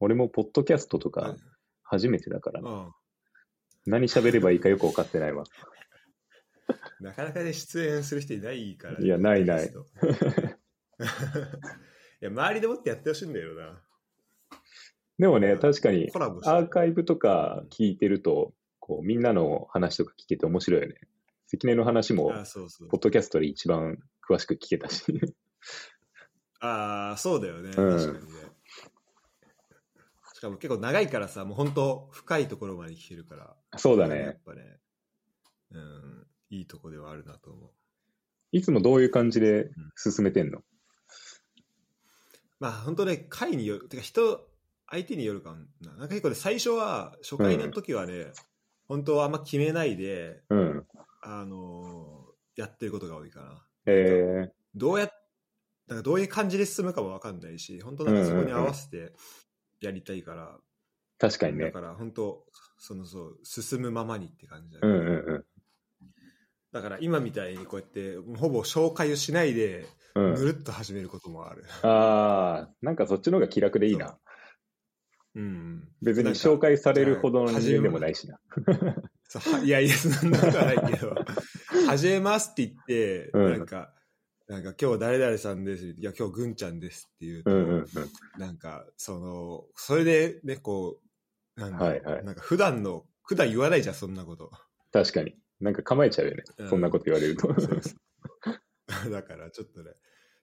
俺もポッドキャストとか初めてだからな。うん。何喋ればいいかよく分かってないわ。なかなかね、出演する人いないから、いやないない いや、周りでもってやってほしいんだよな。でもね、確かにアーカイブとか聞いてると、こうみんなの話とか聞けて面白いよね。関根の話も、あそうそうポッドキャストで一番詳しく聞けたし。ああ、そうだよね。うん確かにね。しかも結構長いからさ、もう本当深いところまで聞けるから。そうだね。やっぱね、うん、いいとこではあるなと思う。いつもどういう感じで進めてんの、まあ本当ね、回による、てか人、相手によるかな。なんか結構ね、最初は、初回の時はね、本当はあんま決めないで、うん。あのーやってることが多いかな。えどうやっなんかどういう感じで進むかもわかんないし、本当なんかそこに合わせてやりたいから、ー、確かにね。だから本当、そのそう、進むままにって感じだね、うんうんうん。だから今みたいにこうやって、ほぼ紹介をしないで、うん、ぐるっと始めることもある。ああ、なんかそっちの方が気楽でいいな。うん。別に紹介されるほどの人間でもないしな。いやいや、そんなことはないけど、始めますって言って、うんなんか、なんか今日誰々さんです。いや、今日ぐんちゃんですって言うと、うんうんうん。なんか、その、それでね、こう、なんだろうはいはいなんか普段の、普段言わないじゃん、そんなこと。確かに。なんか構えちゃうよね。うんそんなこと言われると。そうそうだから、ちょっとね。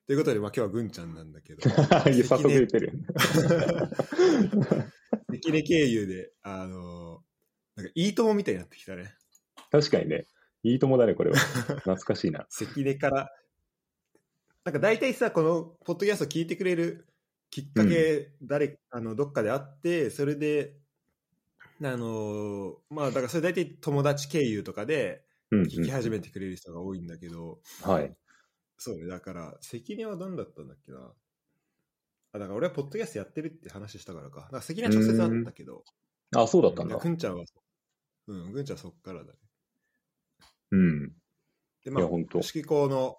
ということで、まあ今日はぐんちゃんなんだけど、い や早速言ってる。関根経由で、あの、なんかいいともみたいになってきたね。確かにね。いいともだね、これは。懐かしいな。関根から、なんか大体さ、このポッドキャスト聞いてくれるきっかけ、誰、あの、どっかであって、それで、あの、まあ、だからそれ大体友達経由とかでうん、うん。聞き始めてくれる人が多いんだけど、はい。そうね、だから、関根は何だったんだっけな。あ、だから俺はポッドキャストやってるって話したからか。だから関根は直接会ったけど、あ、そうだったんだぐ。んちゃんは、うん、ぐんちゃんはそっからだね。うん。で、いまあ、や本当式校の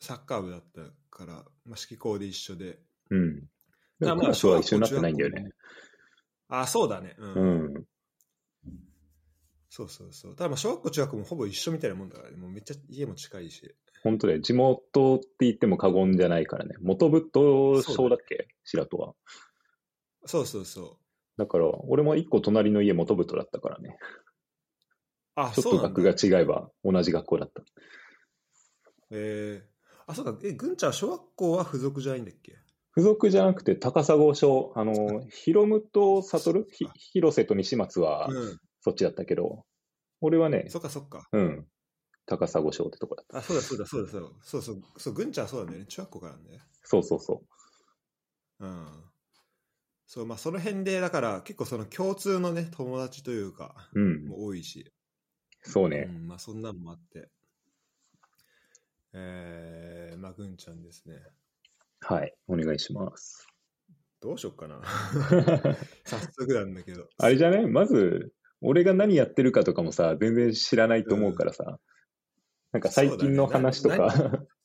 サッカー部だったから、まあ、式校で一緒で。うん。であまあは一緒になってないんだよね。あ、そうだね。うん。うん。そうそうそう。ただまあ、小学校、中学校もほぼ一緒みたいなもんだからね。もうめっちゃ家も近いし。本当だよ。地元って言っても過言じゃないからね。元部と小だっけ？白戸は。そうそうそう。だから、俺も一個隣の家元部とだったからね。あ、ちょっと学が違えば同じ学校だった。えー、あ、そうだ。え、ぐんちゃんは小学校は付属じゃないんだっけ？付属じゃなくて高砂小、あの、ヒロムと悟ひ広瀬と西松はうん。そっちだったけど、俺はね、そっかそっか。うん、高砂小ってとこだった。あ、そうだそうだそうだそうだ。そうそう。そう、ぐんちゃんはそうなんだよね。中学校からね。そうそうそうん。そう、まあその辺で、だから結構その共通のね、友達というか、う。うん、もう多いし。そうね。うん、まあそんなのもあって。えー、まあぐんちゃんですね。はい、お願いします。どうしよっかな。早速なんだけど。あれじゃないまず、俺が何やってるかとかもさ、全然知らないと思うからさ、なんか最近の話とか、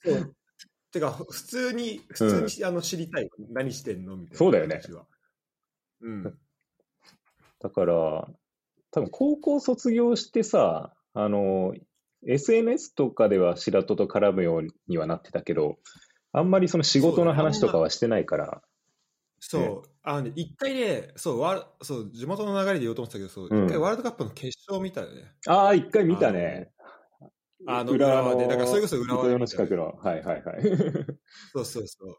そう てか、普通に、普通にし、あの知りたい。何してんの？みたいな。そうだよね。うん。だから、多分高校卒業してさ、あの、SNS とかでは白戸と絡むようにはなってたけど、あんまりその仕事の話とかはしてないから、そう、ねあのね、一回ね、そう、ワールそう、地元の流れで言おうと思ってたけど、そう、うん一回ワールドカップの決勝見たよね。ああ、一回見たね。あの、浦和で、だからそれこそ浦和での近くの。はいはいはい。そうそうそう。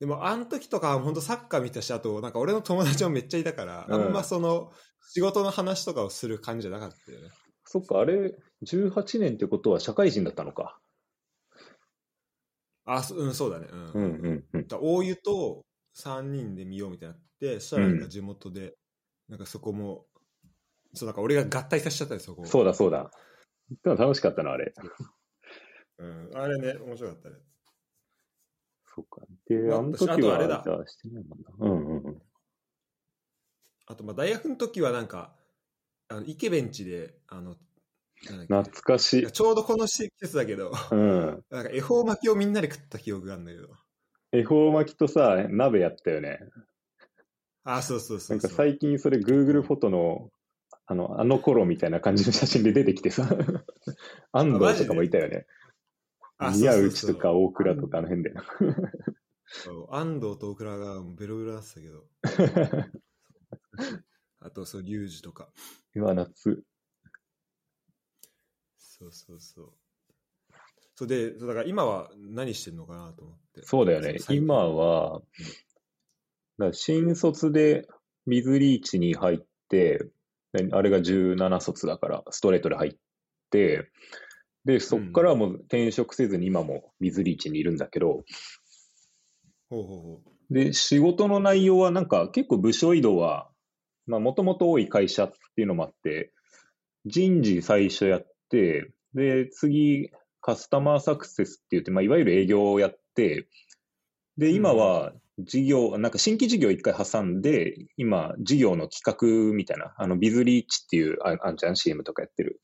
でも、あの時とかは本当サッカー見たし、あと、なんか俺の友達もめっちゃいたから、うんあんまその、仕事の話とかをする感じじゃなかったよね。そっか、あれ、18年ってことは社会人だったのか。あ、そうん、そうだね。うん。うんうんうん。だ大湯と3人で見ようみたいになって、そしたらなんか地元で、なんかそこも、そう、なんか俺が合体させちゃったよ、そこ。そうだそうだ。でも楽しかったな、あれ。うん。あれね、面白かったね。そっか。で、まああの時あとあれだしてないもんな。うんうんうん。あと、まあ、大学の時はなんか、あの、池ベンチで、あの、懐かしい。ちょうどこの季節だけど、うん。なんか恵方巻きをみんなで食った記憶があるんだけど。恵方巻きとさ、鍋やったよね。あ、そうそうそうそう。なんか最近それ Google フォトの、あの、あの頃みたいな感じの写真で出てきてさ、安藤とかもいたよね。あ宮内とか大倉とかあの辺で。そう安藤と大倉がベロベロだったけど。あと、そう、リュウジとか。うわ、夏。そうそうそう。そうで、そうだから今は何してんのかなと思って。そうだよね。今は、だ新卒で水リーチに入って、であれが17卒だから、ストレートで入って、で、そっからはもう転職せずに今も水リーチにいるんだけど、ほうほうほで、仕事の内容はなんか結構部署移動は、まあもともと多い会社っていうのもあって、人事最初やって、で、次、カスタマーサクセスって言って、まあいわゆる営業をやって、で、今は事業、なんか新規事業一回挟んで、今、事業の企画みたいな、あの、ビズリーチっていう、ああんちゃん CM とかやってる。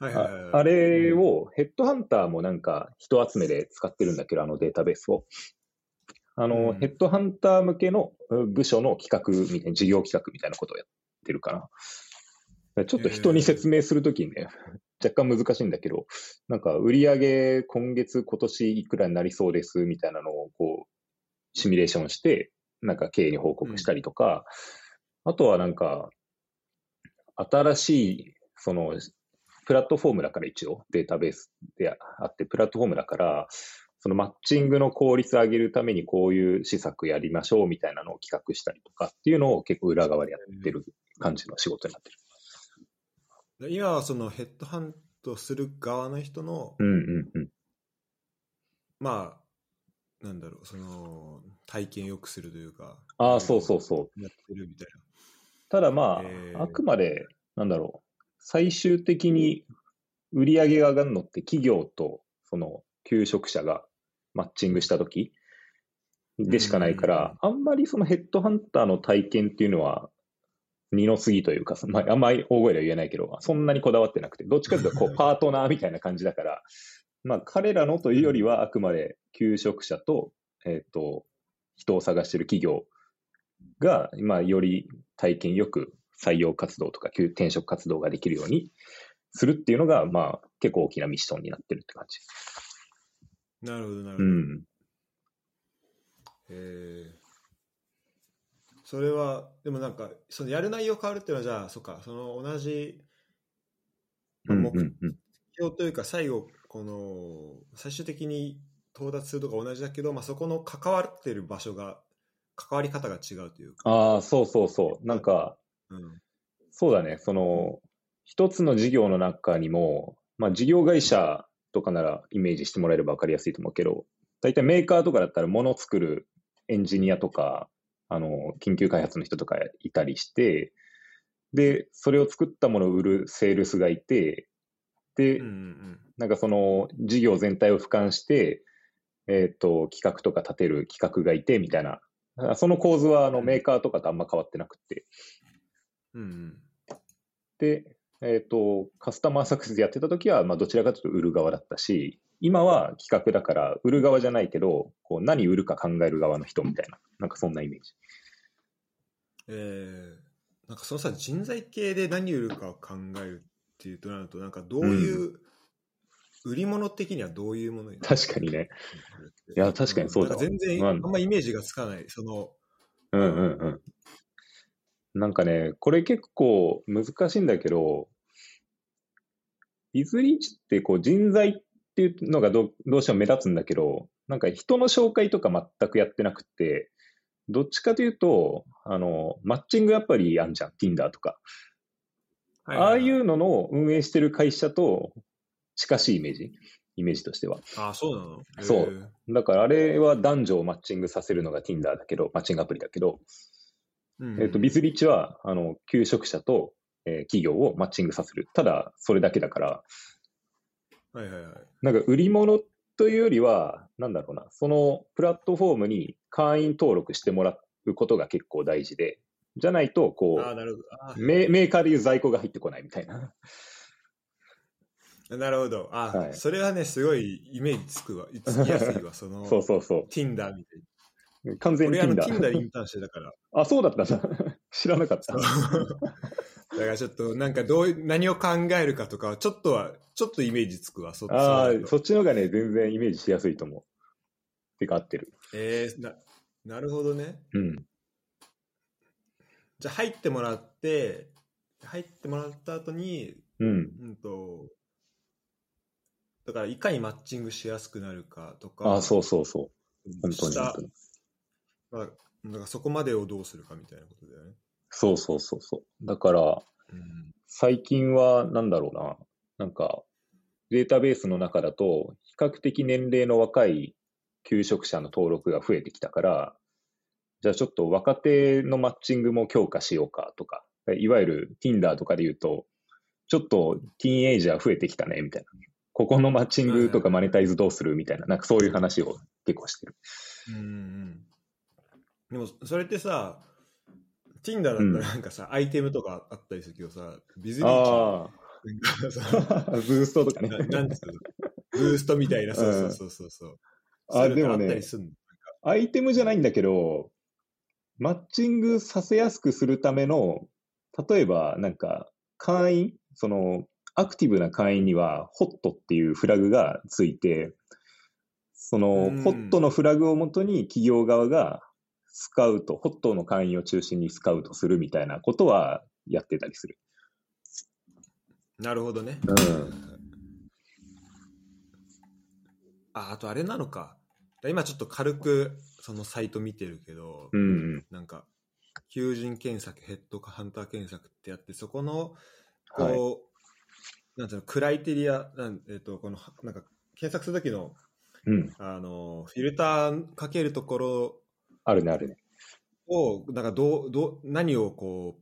う。はいはいはいはい。ああれを、ヘッドハンターもなんか人集めで使ってるんだけど、あのデータベースを。あの、うんヘッドハンター向けのうん部署の企画みたいな、事業企画みたいなことをやってるかな。ちょっと人に説明するときにね、若干難しいんだけど、なんか売上今月、今年いくらになりそうですみたいなのをこう、シミュレーションして、なんか経営に報告したりとか、あとはなんか、新しい、その、プラットフォームだから一応データベースであって、プラットフォームだから、そのマッチングの効率を上げるためにこういう施策やりましょうみたいなのを企画したりとかっていうのを結構裏側でやってる感じの仕事になってる。で今はそのヘッドハントする側の人の、うんうんうん。まあ、なんだろう、その、体験良くするというか。ああ、そうそうそう。やってるみたいただまあ、えーあくまで、なんだろう、最終的に売り上げが上がるのって企業とその求職者がマッチングしたときでしかないから、あんまりそのヘッドハンターの体験っていうのは二の次というか、まあ、あんまり大声では言えないけど、そんなにこだわってなくて、どっちかというとこう パートナーみたいな感じだから、まあ彼らのというよりはあくまで求職者と、えっ、と、人を探している企業が、まあ、より体験よく採用活動とか休転職活動ができるようにするっていうのが、まあ、結構大きなミッションになってるって感じ。な。なるほど、なるほど。うん。えーそれは、でもなんか、そのやる内容変わるっていうのは、じゃあ、そっか、その同じ、まあ目。標というか、最後、この、最終的に到達するとか同じだけど、まあ、そこの関わってる場所が、関わり方が違うというか。ああ、そうそうそう。なんか、うん。そうだね。その、一つの事業の中にも、まあ、事業会社とかならイメージしてもらえれば分かりやすいと思うけど、大体メーカーとかだったら物を作るエンジニアとか、あの、緊急開発の人とかいたりして、で、それを作ったものを売るセールスがいて、で、うんうんなんかその事業全体を俯瞰して、えっ、と、企画とか立てる企画がいて、みたいな。あその構図はあのうんメーカーとかとあんま変わってなくて。うん。うんうん。で、えっ、と、カスタマーサクセスでやってた時は、まあどちらかというと売る側だったし、今は企画だから売る側じゃないけど、こう何売るか考える側の人みたいな、なんかそんなイメージ。えー、なんかそのさ、人材系で何売るかを考えるっていうとなると、なんかどういう、売り物的にはどういうものになる確かにね。いや確かにそうだ全然、うんあんまイメージがつかない。その、うんうんうん。なんかね、これ結構難しいんだけど、イズリーチってこう人材っていうのがどどうしても目立つんだけど、なんか人の紹介とか全くやってなくて、どっちかというと、あの、マッチングアプリあんじゃん、Tinder とか。ああいうのの運営してる会社と近しいイメージ、イメージとしては。ああ、そうなの？そうだからあれは男女をマッチングさせるのが Tinder だけど、マッチングアプリだけど、えーうんえっ、と、ビズリッチは、あの、求職者と、えー企業をマッチングさせる。ただ、それだけだから、はいはいはい。なんか売り物というよりは、なんだろうな、そのプラットフォームに会員登録してもらうことが結構大事で、じゃないと、こああ、なるほど。あう、メメーカーでいう在庫が入ってこないみたいな。ー なるほど。あ、はいそれはね、すごいイメージつくわ。つきやすいわ、その、そうそうそう。Tinder みたい完全に俺あの Tinder。Tinder でインターンしてたから。あ、そうだったんだ。知らなかった。だからちょっとなんかどう何を考えるかとかは、ちょっとは、ちょっとイメージつくわ、そああ、そっちの方がね、全然イメージしやすいと思う。てか合ってる。えー、な、なるほどね。うん。じゃあ入ってもらって、入ってもらった後に、うん。うんと、だからいかにマッチングしやすくなるかとか、ああ、そうそうそう。本当にした本当に。まあ、だからそこまでをどうするかみたいなことだよね。そうそうそうそう。だから、うん。最近は、なんだろうな。なんか、データベースの中だと、比較的年齢の若い求職者の登録が増えてきたから、じゃあちょっと若手のマッチングも強化しようかとか、いわゆる Tinder とかで言うと、ちょっとティーンエイジャー増えてきたね、みたいな。ここのマッチングとかマネタイズどうするみたいな、なんかそういう話を結構してる。うんうん。でも、それってさ、Tinder だったらなんかさ、アイテムとかあったりするけどさ、ビズリーチあ なんかさあ、ブーストとかね。ななんつうの？ブーストみたいな、そうそうそうそうそう。あでもねアイテムじゃないんだけど、マッチングさせやすくするための、例えばなんか会員、そのアクティブな会員にはホットっていうフラグがついて、そのうん。ホットのフラグをもとに企業側がスカウト、ホットの会員を中心にスカウトするみたいなことはやってたりする。なるほどね。うん。あ、あとあれなのか。今ちょっと軽くそのサイト見てるけど、うんうん。なんか、求人検索、ヘッドかハンター検索ってやって、そこの、こう、はいなんていうの、クライテリア、なんえっ、と、この、なんか、検索するときの、うん。あの、フィルターかけるところあるね、あるね。を、なんか、どう、どう、何をこ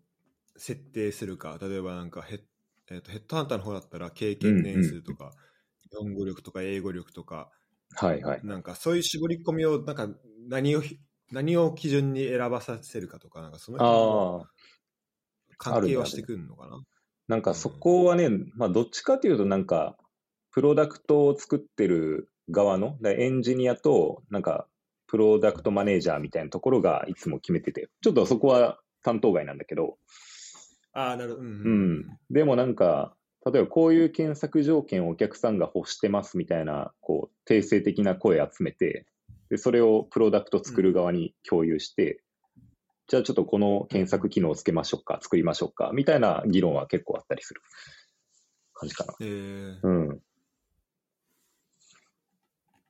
う、設定するか。例えばなんかヘッ、えっとヘッドハンターの方だったら、経験年数とか、日本語力とか、英語力とか、はいはい。なんか、そういう絞り込みを、なんか、何をひ、何を基準に選ばさせるかとか、なんか、その。関係はしてくるのかな？なんかそこはね、まあどっちかというとなんか、プロダクトを作ってる側の、エンジニアとなんか、プロダクトマネージャーみたいなところがいつも決めてて、ちょっとそこは担当外なんだけど、ああ、なるほど。う。うんん。でもなんか、例えばこういう検索条件をお客さんが欲してますみたいな、こう、定性的な声集めて、で、それをプロダクト作る側に共有して、じゃあちょっとこの検索機能をつけましょうか、作りましょうか、みたいな議論は結構あったりする感じかな。えー、うん。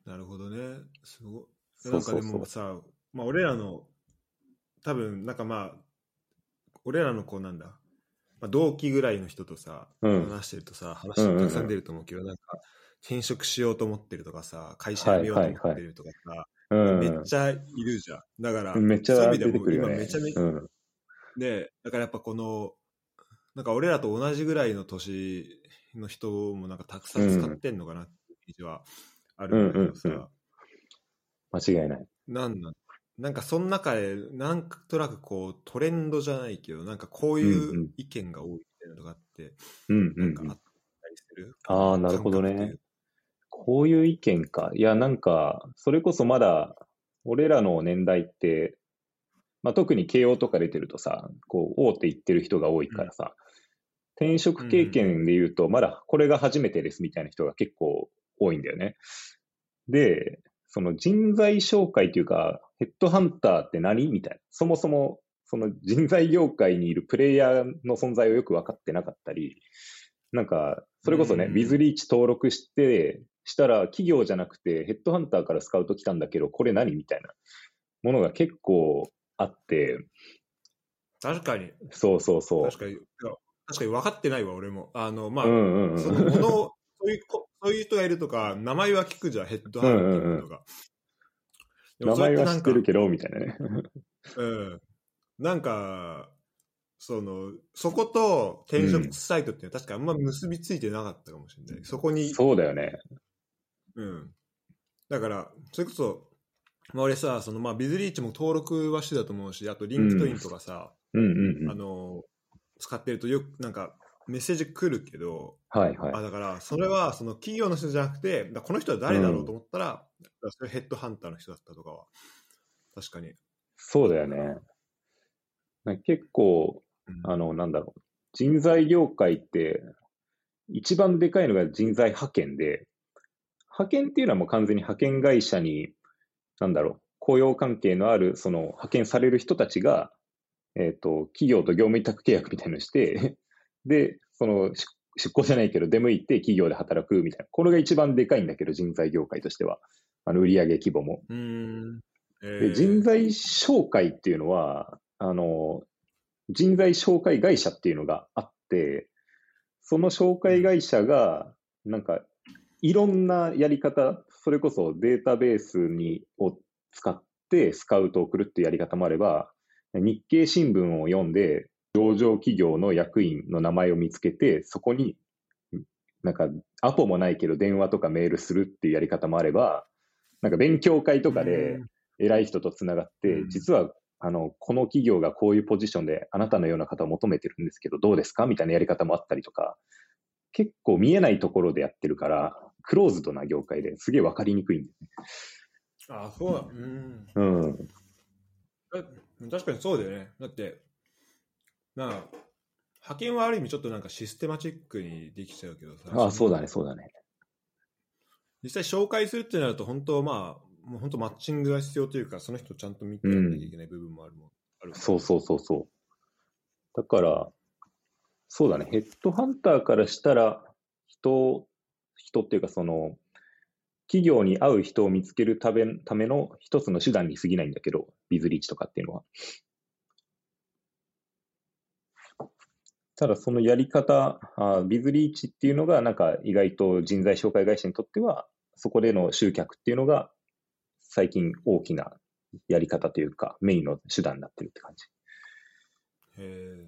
なるほどね。すごなんかでもさ、まあ、俺らの、多分、なんかまあ、俺らのこうなんだ、まあ、同期ぐらいの人とさ、うん話してるとさ、話うんうんうんたくさん出ると思うけど、なんか、転職しようと思ってるとかさ、会社辞めようと思ってるとかさ、うん。めっちゃいるじゃん。だから、めっちゃそういう意味でも。今めちゃめちゃ、うん。で、だからやっぱこの、なんか俺らと同じぐらいの年の人もなんかたくさん使ってんのかなっていうイメージはあるんだけどさ、うんうんうん間違いない。なんなんなんかその中でなんとなくこうトレンドじゃないけどなんかこういう意見が多いみたいなのがあって、うんうなんんかあっうん。たりする？ああ、なるほどね。こういう意見か。いや、なんか、それこそまだ、俺らの年代って、まあ、特に慶応とか出てるとさ、こう、大手行ってる人が多いからさ、転職経験で言うと、まだこれが初めてですみたいな人が結構多いんだよね。で、その人材紹介というか、ヘッドハンターって何みたいな。そもそも、その人材業界にいるプレイヤーの存在をよく分かってなかったり、なんか、それこそね、うん。ビズリーチ登録して、したら企業じゃなくてヘッドハンターからスカウト来たんだけど、これ何みたいな。ものが結構あって、確かに。そうそうそう。確かに。確かに分かってないわ俺も。あのまあ、うんうんうん。そのものをそういうこそういう人がいるとか名前は聞くじゃんヘッドハンティングとか、名前は知ってるけけど、みたいなね。ど、うん、なんかそのそこと転職サイトって確かあんま結びついてなかったかもしれない、そこにそうだよね。うん。だから、それこそ、まあ、俺さ、そのまあビズリーチも登録はしてたと思うし、あと LinkedIn とかさ、うんうんうん。あの、使ってるとよくなんかメッセージ来るけど、はいはい。あだから、それはその企業の人じゃなくて、だこの人は誰だろうと思ったら、だからそれヘッドハンターの人だったとかは、確かに。そうだよね。結構、うんあの、なんだろう。人材業界って、一番でかいのが人材派遣で、派遣っていうのはもう完全に派遣会社に、なんだろう、雇用関係のある、その派遣される人たちが、えっ、と、企業と業務委託契約みたいなのをして、で、その、出出向じゃないけど、出向いて企業で働くみたいな。これが一番でかいんだけど、人材業界としては。あの、売上規模も。うーでー人材紹介っていうのは、あの、人材紹介会社っていうのがあって、その紹介会社が、なんか、いろんなやり方、それこそデータベースにを使ってスカウトを送るっていうやり方もあれば、日経新聞を読んで、上場企業の役員の名前を見つけて、そこに、なんか、アポもないけど電話とかメールするっていうやり方もあれば、なんか勉強会とかで、うん偉い人とつながって、うん実はあのこの企業がこういうポジションであなたのような方を求めてるんですけど、どうですか？みたいなやり方もあったりとか、結構見えないところでやってるから、クローズドな業界ですげえ分かりにくいんあ、そうだ。うん。うん。え確かにそうだよね。だって、なあ、派遣はある意味ちょっとなんかシステマチックにできちゃうけどさ。ああ、そうだね。ね、そうだね。実際紹介するってなると、本当まあ、もう本当マッチングが必要というか、その人をちゃんと見てやらなきゃいけない部分もあるもん。あるそうそうそうそう。だから、そうだね、ヘッドハンターからしたら、人、人っていうかその、企業に合う人を見つけるためための一つの手段に過ぎないんだけど、ビズリーチとかっていうのは。ただそのやり方、あビズリーチっていうのがなんか意外と人材紹介会社にとっては、そこでの集客っていうのが最近大きなやり方というか、メインの手段になってるって感じ。へ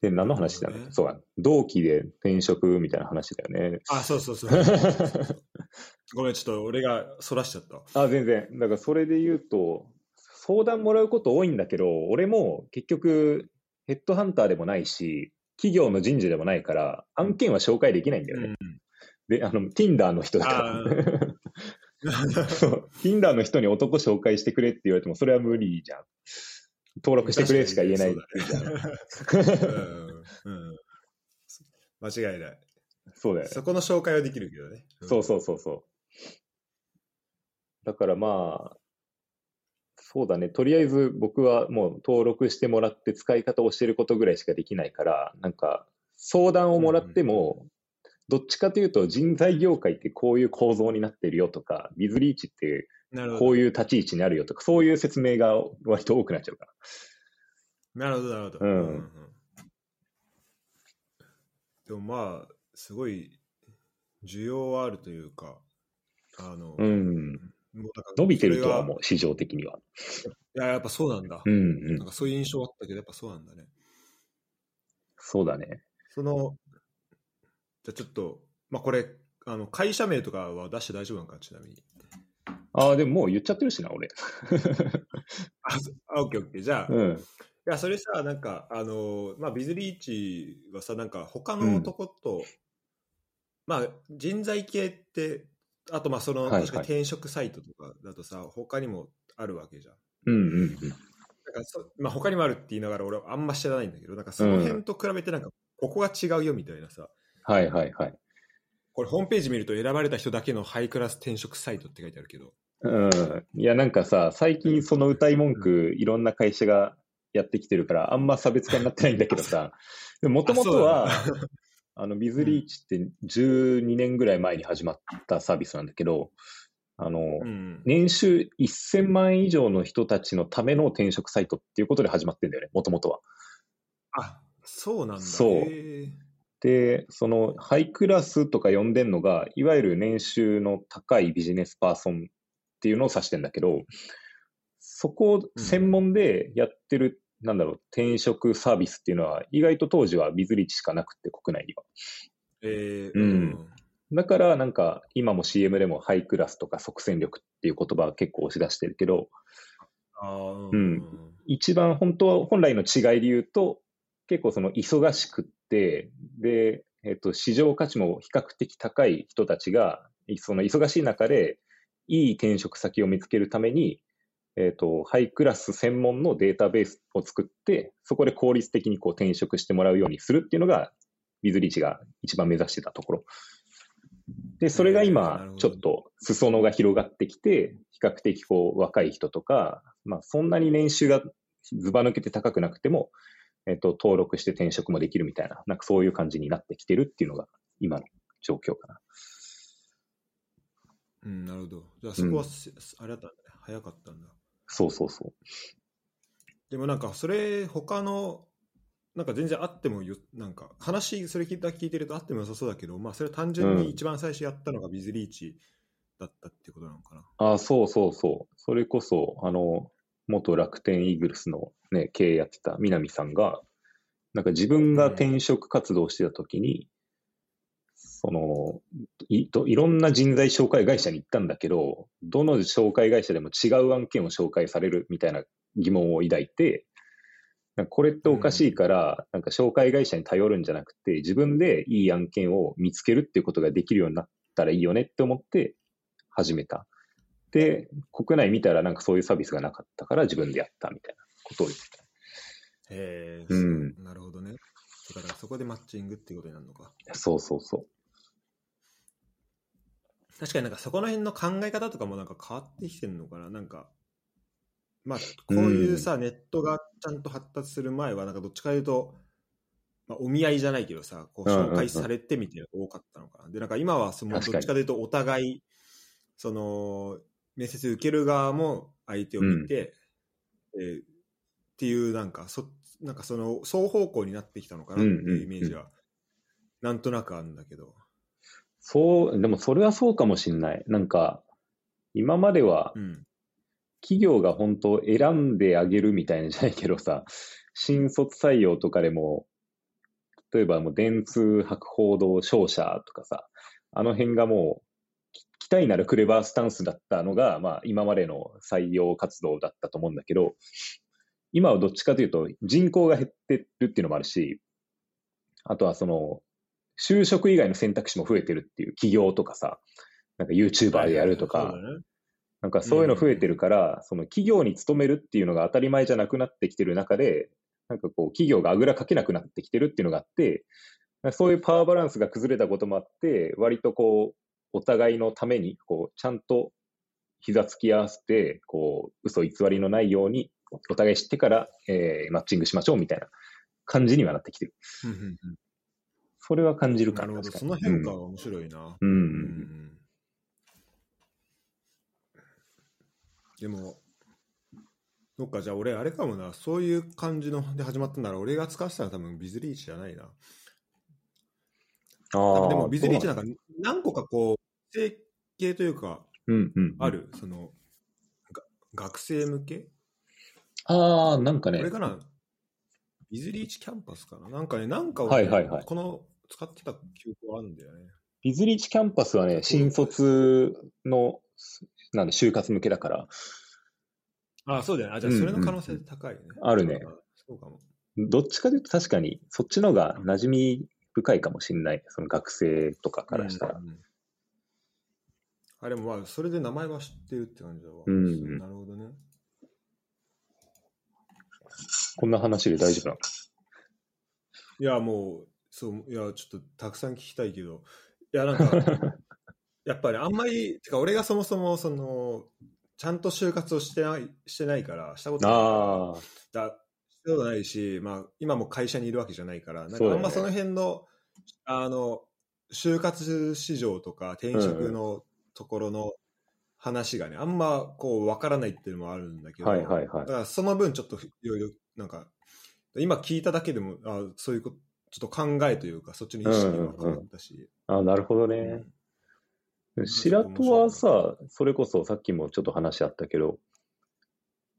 で、何の話だね？そうだ、同期で転職みたいな話だよね。あ、そうそうそう。ごめん、ちょっと俺がそらしちゃったわ。あ、全然。だからそれで言うと、相談もらうこと多いんだけど、俺も結局、ヘッドハンターでもないし、企業の人事でもないから、案件は紹介できないんだよね。で、あの、Tinder の人だから。そう。Tinder の人に男紹介してくれって言われても、それは無理じゃん。登録してくれしか言えないじゃん。うんうん間違いない。そうだよね。そこの紹介はできるけどね。そうそうそうそう。だからまあ、そうだね。とりあえず僕はもう登録してもらって使い方をしてることぐらいしかできないから、なんか相談をもらっても、どっちかというと人材業界ってこういう構造になってるよとか、ビズリーチって。こういう立ち位置にあるよとか、そういう説明が割と多くなっちゃうから。なるほど、なるほど。うんうんでもまあ、すごい需要はあるというか、あの、うん。もうなんか伸びてるとは思う、市場的には。いや、やっぱそうなんだ。うんうんなん。かそういう印象あったけど、やっぱそうなんだね。そうだね。その、じゃあちょっと、まあこれ、あの会社名とかは出して大丈夫なのか、ちなみに。ああ、でももう言っちゃってるしな、俺。あ、オッケーオッケー。じゃあ、いうん。や、それさ、なんか、あの、まあ、ビズリーチはさ、なんか、他のとこと、まあ、人材系って、あと、まあ、その、はいはい確かに転職サイトとかだとさ、他にもあるわけじゃん。うんうんうん。なんかそまあ、他にもあるって言いながら、俺はあんま知らないんだけど、なんかその辺と比べて、なんか、ここが違うよみたいなさ、はいはいはい。これ、ホームページ見ると、選ばれた人だけのハイクラス転職サイトって書いてあるけど、うん。いや、なんかさ、最近その歌い文句、いろんな会社がやってきてるから、あんま差別化になってないんだけどさ、もともとは、あの、ビズリーチって12年ぐらい前に始まったサービスなんだけど、あの、うん。年収1000万円以上の人たちのための転職サイトっていうことで始まってんだよね、もともとは。あ、そうなんだ。そうで、そのハイクラスとか呼んでんのが、いわゆる年収の高いビジネスパーソンっていうのを指してんだけど、そこを専門でやってる、なんだろう、転職サービスっていうのは、意外と当時はビズリーチしかなくて、国内には。えーうん。だから、なんか、今も CM でもハイクラスとか即戦力っていう言葉は結構押し出してるけど、あーうん。一番本当は、本来の違いで言うと、結構その忙しくって、で、えっと、市場価値も比較的高い人たちが、その忙しい中で、いい転職先を見つけるために、えっ、と、ハイクラス専門のデータベースを作って、そこで効率的にこう転職してもらうようにするっていうのが、ビズリーチが一番目指してたところ。で、それが今ちょっと裾野が広がってきて、比較的こう若い人とか、まあそんなに年収がずば抜けて高くなくても、えっ、と、登録して転職もできるみたいな、なんかそういう感じになってきてるっていうのが今の状況かな。うん、なるほど。じゃあそこはせ、あれだったんだね。早かったんだ。そうそうそう。でもなんかそれ他のなんか全然あってもよなんか話それ聞いた聞いてるとあっても良さそうだけどまあそれは単純うんに一番最初やったのがビズリーチだったってことなのかな、あそうそうそう。それこそ、あの、元楽天イーグルスのね、経営やってた南さんが、なんか自分が転職活動してた時に、そのいと、いろんな人材紹介会社に行ったんだけど、どの紹介会社でも違う案件を紹介されるみたいな疑問を抱いて、これっておかしいから、なんか紹介会社に頼るんじゃなくて、自分でいい案件を見つけるっていうことができるようになったらいいよねって思って始めた。で、国内見たらなんかそういうサービスがなかったから自分でやったみたいなことを言ってた。へえ、うんなるほどねだからそこでマッチングっていうことになるのかそうそうそ確かになんかそこの辺の考え方とかもなんか変わってきてるのかな？なんかまあこういうさ、ネットがちゃんと発達する前はなんかどっちかというと、まあ、お見合いじゃないけどさこううんうんうん紹介されてみたいなのが多かったのかな、でなんか今はそのどっちかというとお互いその面接受ける側も相手を見て、えーっていうなんかそなんかその双方向になってきたのかなっていうイメージはなんとなくあるんだけど、う。そう、でもそれはそうかもしんない。なんか、今まではうん企業が本当選んであげるみたいなんじゃないけどさ、新卒採用とかでも、例えばもう電通、博報堂、商社とかさ、あの辺がもう、き期待なるクレバースタンスだったのが、まあ今までの採用活動だったと思うんだけど、今はどっちかというと人口が減ってるっていうのもあるし、あとはその、就職以外の選択肢も増えてるっていう企業とかさ、なんか YouTuber でやるとか、なんかそういうの増えてるから、その企業に勤めるっていうのが当たり前じゃなくなってきてる中で、なんかこう企業があぐらかけなくなってきてるっていうのがあって、そういうパワーバランスが崩れたこともあって、割とこう、お互いのために、こう、ちゃんと膝つき合わせて、こう、嘘偽りのないように、お互い知ってから、えーマッチングしましょうみたいな感じにはなってきてる。うんうんうんそれは感じるかなるほど、その変化は面白いな。うん。でも、そっか、じゃあ俺、あれかもな、そういう感じので始まったなら、俺が使ってたのは多分ビズリーチじゃないな。ああ。でもビズリーチななんか何個かこう、整形というか、うんうん。ある、その、が学生向け？ああ、なんかね。これ、かな？ビズリーチキャンパスかな？なんかね、なんかをはいはいはい。この使ってた記憶はあるんだよね。ビズリーチキャンパスはね、新卒の、なんで、就活向けだから、ああ、そうだよね。あ、じゃあうんそれの可能性高いね。あるねあそうかも。どっちかというと確かに、そっちの方が馴染み深いかもしれない。その学生とかからしたら。うんうんあれもまあ、それで名前は知ってるって感じだわ。うんそうなるほどね。こんな話で大丈夫なの？か。いや、もう、そう、いや、ちょっとたくさん聞きたいけど、いや、なんか、やっぱりあんまり、てか俺がそもそも、その、ちゃんと就活をしてない、してないから、したことないだしたことないし、まあ、今も会社にいるわけじゃないから、なんかあんまその辺の、あの、就活市場とか転職のところの話がね、あんまこう、わからないっていうのもあるんだけど、はいはいはい。だからその分ちょっといろいろ、なんか、今聞いただけでも、あそういうこと、ちょっと考えというか、そっちの意識が変わったし。あなるほどうね。ん白戸はさ、それこそさっきもちょっと話あったけど、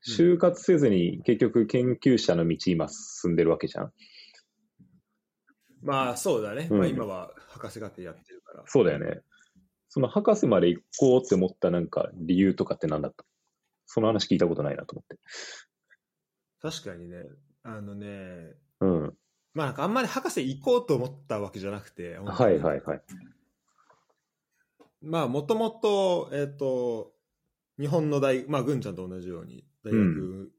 就活せずに結局研究者の道今進んでるわけじゃん。まあそうだね、うんまあ、今は博士課程やってるから。そうだよね。その博士まで行こうって思ったなんか理由とかって何だった？その話聞いたことないなと思って。確かにね、あのね、うん。まあなんかあんまり博士行こうと思ったわけじゃなくて、はいはいはい。まあもともと、えっ、と、日本の大、まあ、ぐんちゃんと同じように、大学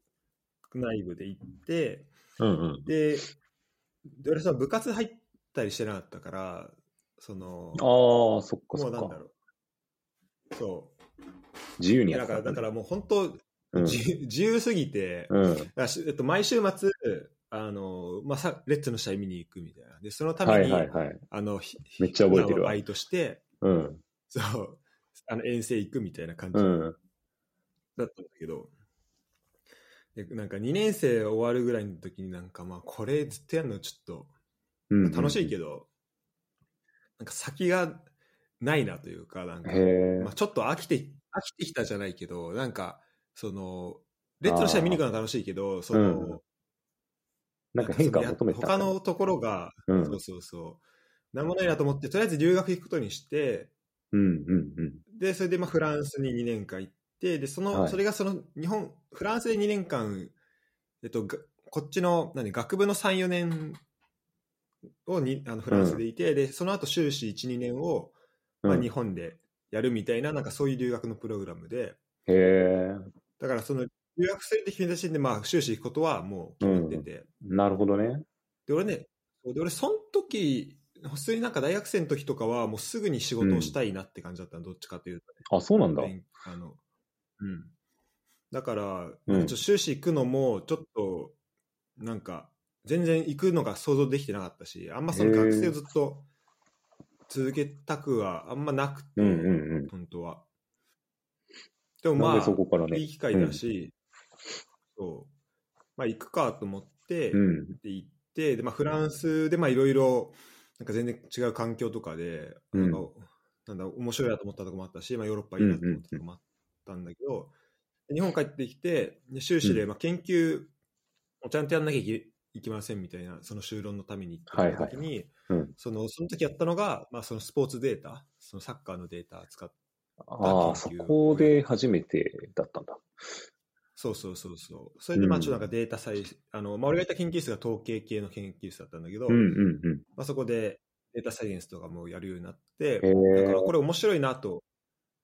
内部で行って、うんうん。で、で俺さ、部活入ったりしてなかったから、その、ああ、そっかそっか。もうなんだろう。そう。自由にだから、やってたんだだからもう本当、うん自由すぎて、うん。えっと、毎週末、あの、まあ、さレッツの試合見に行くみたいな。で、そのために、はいはいはい。あの、ひめっちゃ覚えてるわバイトして、うん。そう、あの遠征行くみたいな感じうん。だったんだけど、でなんか2年生終わるぐらいの時になんかまあこれずっとやるのちょっとうん。楽しいけど、なんか先がないなというか、なんか、まあ、。ちょっと飽きて、飽きてきたじゃないけど、なんか、その、レッツの試合見に行くのは楽しいけど、その、うんなんか変化を求めてた。他のところが、うん。そうそうそう、なんもないなと思って、とりあえず留学行くことにして、うんうんうん。で、それでまあフランスに2年間行って、で、その、はい。それがその日本、フランスで2年間、えっと、がこっちの、何、学部の3、4年をにあのフランスでいて、で、その後修士1、2年を、まあ、うん。日本でやるみたいな、なんかそういう留学のプログラムで、へえ。だからその留学するって決めた時点で、まあ、修士行くことはもう決まってて、なるほどね。で、俺ね、で俺、その時、普通になんか大学生の時とかは、もうすぐに仕事をしたいなって感じだったの、どっちかというとね。あ、そうなんだ。勉あのうん、だから、うんちょっと修士行くのも、ちょっと、なんか、全然行くのが想像できてなかったし、あんまその学生をずっと続けたくはあんまなくて、うんうんうん。本当は。でもまあそ、こからね。いい機会だし、そう、まあ行くかと思って、うん。で行って、でまあ、フランスでまあいろいろ、なんか全然違う環境とかで、うん。なんかなんだ面白いなと思ったとこもあったし、まあ、ヨーロッパいいなと思ったとこもあったんだけど、で日本帰ってきて、で修士でまあ研究をちゃんとやんなきゃいけませんみたいな、その修論のために行ってた時に、うん。そのその時やったのが、まあ、そのスポーツデータ、そのサッカーのデータ使って、ああ、そこで初めてだったんだ。そうそうそうそう。それでまあうんちょっとなんかデータサイ、あのまあ、俺がいた研究室が統計系の研究室だったんだけど、うんうんうん。まあ、そこでデータサイエンスとかもやるようになって、だからこれ面白いなと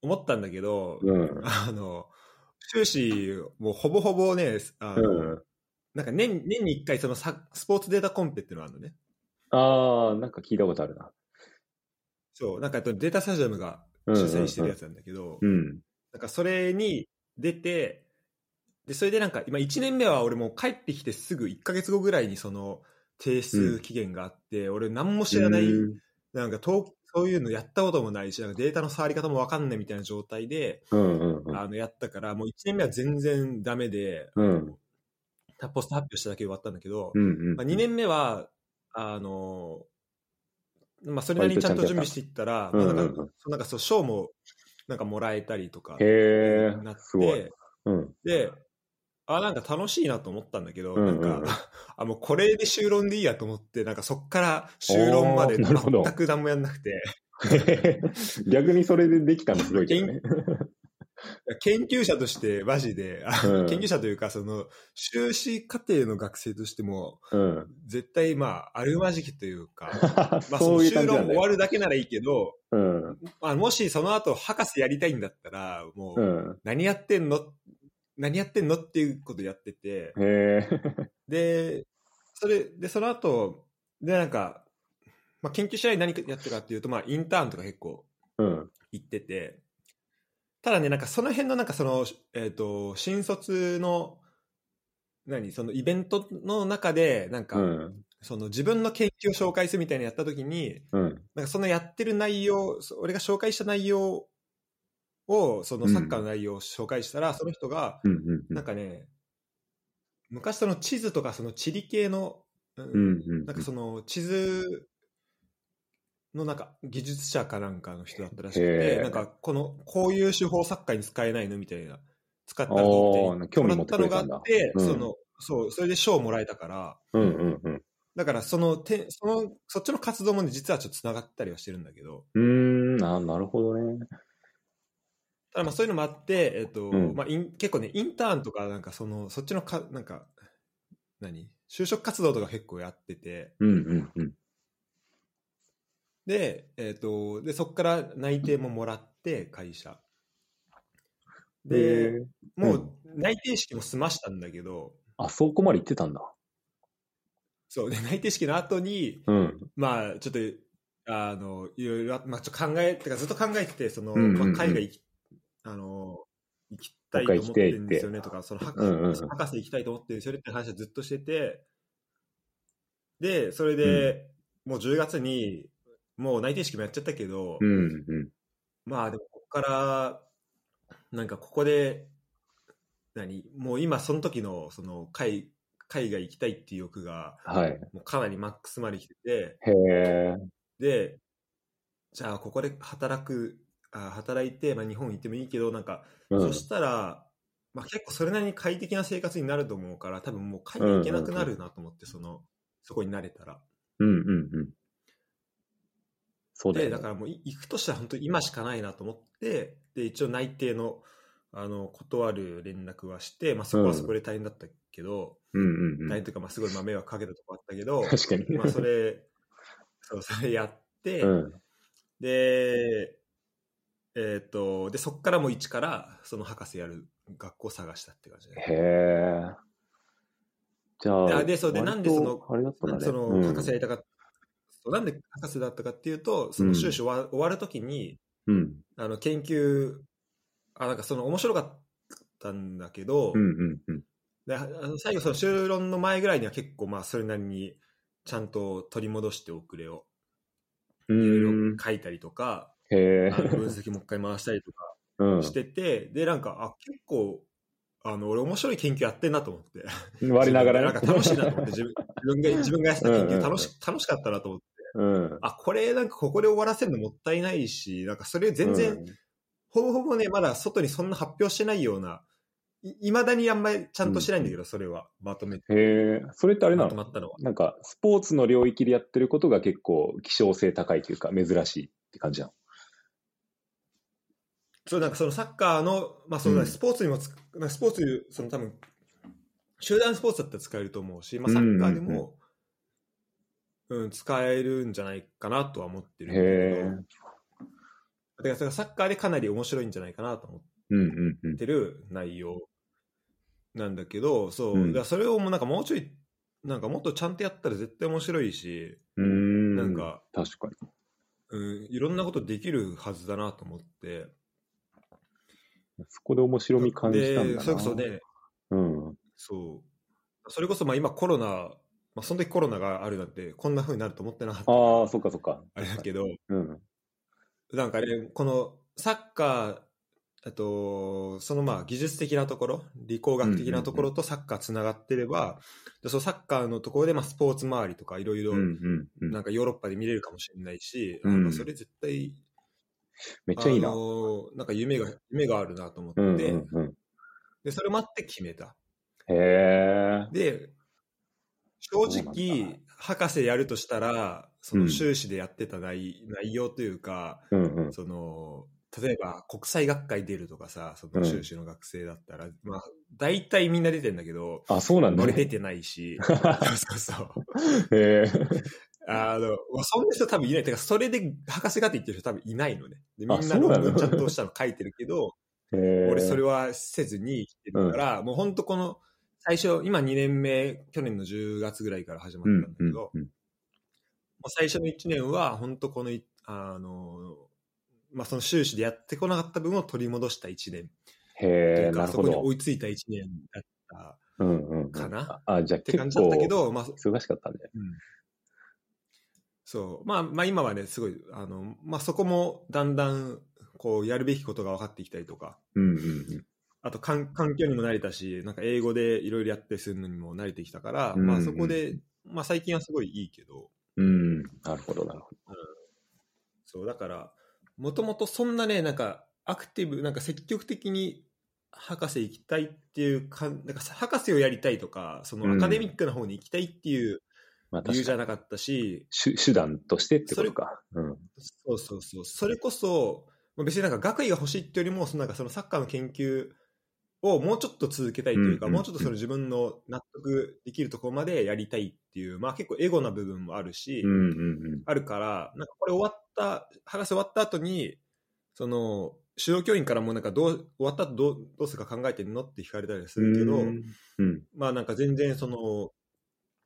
思ったんだけど、うん。あの、修士、もうほぼほぼね、あの、うん。なんか年年に1回そのサスポーツデータコンペっていうのがあるのね。ああ、なんか聞いたことあるな。そう、なんかえっとデータスタジアムがうん主催してるやつなんだけど、うん。なんかそれに出て、で、それでなんか今1年目は俺もう帰ってきてすぐ1ヶ月後ぐらいにその提出期限があって、俺何も知らない、うんなんかとそういうのやったこともないし、なんかデータの触り方もわかんないみたいな状態で、うんうんうん。あのやったから、もう1年目は全然ダメで、うん。ポスト発表しただけで終わったんだけど、うんうん。まあ、2年目は、あの、まあ、それなりにちゃんと準備していったら、まあ、なんか、うんうんうんなんかそう賞もなんかもらえたりとかなっ。て、うん。で、あ、なんか楽しいなと思ったんだけど、うんうんうんなんか、あ、もうこれで修論でいいやと思って、なんかそっから修論まで全く何もやんなくて、逆にそれでできたのすごいけどね。研 究者としてマジで、あうん研究者というか、その、修士課程の学生としても、うん。絶対まあ、あるまじきというか、まあ、そそういうの修感じなんだよ。論終わるだけならいいけど、うん。まあ、もしその後博士やりたいんだったら、もう、うん。何やってんの何やってんの？っていうことやってて。で、それ、で、その後、で、なんか、まあ、研究者に何やってるかっていうと、まあ、インターンとか結構うん。行ってて、ただね、なんかその辺のなんかその、えっ、と、新卒の、何、そのイベントの中で、なんか、うん。その自分の研究を紹介するみたいなのやった時に、うん。なんかそのやってる内容、そ俺が紹介した内容を、そのサッカーの内容を紹介したら、その人が、うん。うん。なんかね、昔その地図とかその地理系の、うんうん。うん。なんかその地図のなんか技術者かなんかの人だったらしくて、なんかこの、こういう手法サッカーに使えないのみたいな、使ったってなもらったのがあって、うんその、そう、それで賞をもらえたから、うん。うん。うん。だからそのてその、そっちの活動もね、実はちょっと繋がったりはしてるんだけど、うーん。あなるほどね。ただまあそういうのもあって、えっとうんまあ、イン結構ね、インターンとか、なんかその、そっちのか、なんか、何？就職活動とか結構やってて、うん。うん。うん。で、えっとでそこから内定ももらって、会社。で、もう内定式も済ましたんだけど、あ、そこまで行ってたんだ。そう、で、内定式の後に、うん。まあ、ちょっと、あの、いろいろ、まあ、ちょっと考え、てかずっと考えてて、その、うんうんうんまあ、海外行き、あの、行きたいと思ってるんですよねとか、その博,、うんうんうん博士行きたいと思ってるんですよねって話はずっとしてて、で、それで、もう10月に、もう内定式もやっちゃったけど、うん。うん。まあでもここから、なんかここで、何もう今その時のその海海外行きたいっていう欲がはい。もうかなりマックスまで来てて、へえ。で、じゃあここで働く、あ働いて、まあ、日本行ってもいいけど、なんか、うんそしたら、まあ、結構それなりに快適な生活になると思うから、多分もう海外行けなくなるなと思って、その、そこに慣れたら。うんうんうん。そうだね。だからもうい行くとしたら本当に今しかないなと思って、で、一応内定の、あの、断る連絡はして、まあそこはそこで大変だったけど、うんうんうん。大変というか、まあすごいまあ迷惑かけたとこあったけど、確かに。まあそれ、そう、それやって、うん。で、えっ、と、で、そこからもう一から、その博士やる学校を探したって感じで。へえ。じゃあ、あでそうでなんでそのあれだったね。そのうん博士やりたかった、そうなんで博士だったかっていうと、その修士終わ,、終わるときに、うん。あの研究、あ、なんかその面白かったんだけど、うんうんうん。であの最後その修論の前ぐらいには結構まあそれなりにちゃんと取り戻して遅れをういろいろん。書いたりとか、へえあ。の分析もう一回回したりとかうん。してて、でなんかあ結構あの俺面白い研究やってんなと思って割りながらね。なんか楽しいなと思って自分自分が自分がやってた研うんうんうん究楽し楽しかったなと思ってうん。あこれなんかここで終わらせるのもったいないしなんかそれ全然、うんほぼほぼね、まだ外にそんな発表してないような、いいまだにあんまりちゃんとしてないんだけど、それは、まとめて、へえ。それってあれなの？まったのは。なんか、スポーツの領域でやってることが結構希少性高いというか、珍しいって感じなの？そう、なんかそのサッカーの、まあそうだね、うんスポーツにもつ、なんかスポーツ、その多分、集団スポーツだったら使えると思うし、まあサッカーでも、うん、使えるんじゃないかなとは思ってるけへど、だからそれがサッカーでかなり面白いんじゃないかなと思っうんうんうん。てる内容なんだけど、そう、うんだそれをもうなんかもうちょい、なんかもっとちゃんとやったら絶対面白いし、うーん。なんか、確かに。うん、いろんなことできるはずだなと思って。そこで面白み感じたんだな。で、それこそね、うん。そう。それこそまあ今コロナ、まあその時コロナがあるなんて、こんな風になると思ってなかった。ああ、そっかそっか。あれだけど、うん。なんかね、このサッカー、あと、そのまあ技術的なところ、理工学的なところとサッカーつながってれば、でそのサッカーのところでまあスポーツ周りとかいろいろうん、うんうん。なんかヨーロッパで見れるかもしれないし、うんなんかそれ絶対、めっちゃいいな。あのーなんか夢が、夢があるなと思って、うんうんうん。で、それもあって決めた。へえ。で、正直、博士やるとしたら、その修士でやってた内,、内容というか、うんうん。その、例えば国際学会出るとかさ、その修士の学生だったら、まあ、大体みんな出てんだけど、あ、そうなんだね。俺出てないし、そうそうそう。へえ。あの、まあそんな人多分いない。てか、それで博士課程行ってる人多分いないのね。でみんな論文ちゃんとしたの書いてるけど。俺それはせずに来てるから、もう本当この、最初、今2年目、去年の10月ぐらいから始まうんったんだけど、うんうん。もう最初の1年は、本当このい、あの、まあ、その修士でやってこなかった分を取り戻した1年。へえ、うか、そこになるほど。追いついた1年だったうんうんうん。かな。あ、じゃあって感じだったけど、まあ、忙しかったね。うんそう。まあ、まあ今はね、すごい、あの、まあそこもだんだん、こう、やるべきことが分かってきたりとか、うんうんうん。あと環環境にも慣れたし、なんか英語でいろいろやったりするのにも慣れてきたから、うんまあそこで、まあ最近はすごいいいけど、うん。なるほど、なるほそう、だから、もともとそんなね、なんかアクティブ、なんか積極的に博士行きたいっていうか、なんか博士をやりたいとか、そのアカデミックな方に行きたいっていうまあ理由。じゃなかったし、手手段としてってことか。うん。そうそうそう。それこそ、まあ別になんか学位が欲しいっていうよりも、そのなんかそのサッカーの研究をもうちょっと続けたいというか、うんうんうんもうちょっとその自分の納得できるところまでやりたいっていう、まあ結構エゴな部分もあるし、うんうんうん。あるから、なんかこれ終わった、博士終わった後に、その、指導教員からもなんかどう終わった後どうどうするか考えてるのって聞かれたりするけど、うんうん。まあなんか全然その、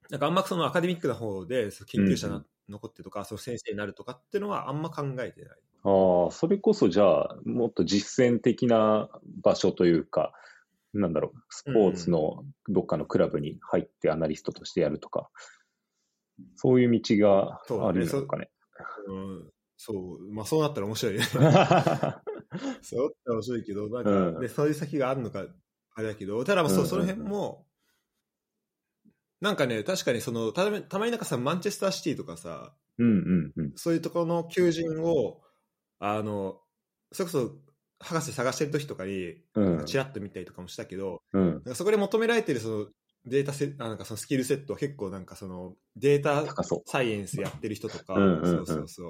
なんかあんまそのアカデミックな方で研究者な、うん残ってとか、その先生になるとかっていうのはあんま考えてない。ああ、それこそじゃあ、もっと実践的な場所というか、なんだろう、スポーツのどっかのクラブに入ってアナリストとしてやるとか、そういう道があるのかね。うん、そう、まあそうなったら面白いね。そうなったら面白いけど、なんか、うんでそういう先があるのか、あれだけど、ただまあそう、うんうんその辺も、なんかね、確かにその、たまたまになんかさ、マンチェスターシティとかさ、うんうんうん。そういうところの求人を、あの、それこそ、博士探してる時とかに、うんちらっと見たりとかもしたけど、うん。なんかそこで求められてるそのデータセあなんかそのスキルセットは結構なんかそのデータ。サイエンスやってる人とか、うんうんうんそうそうそ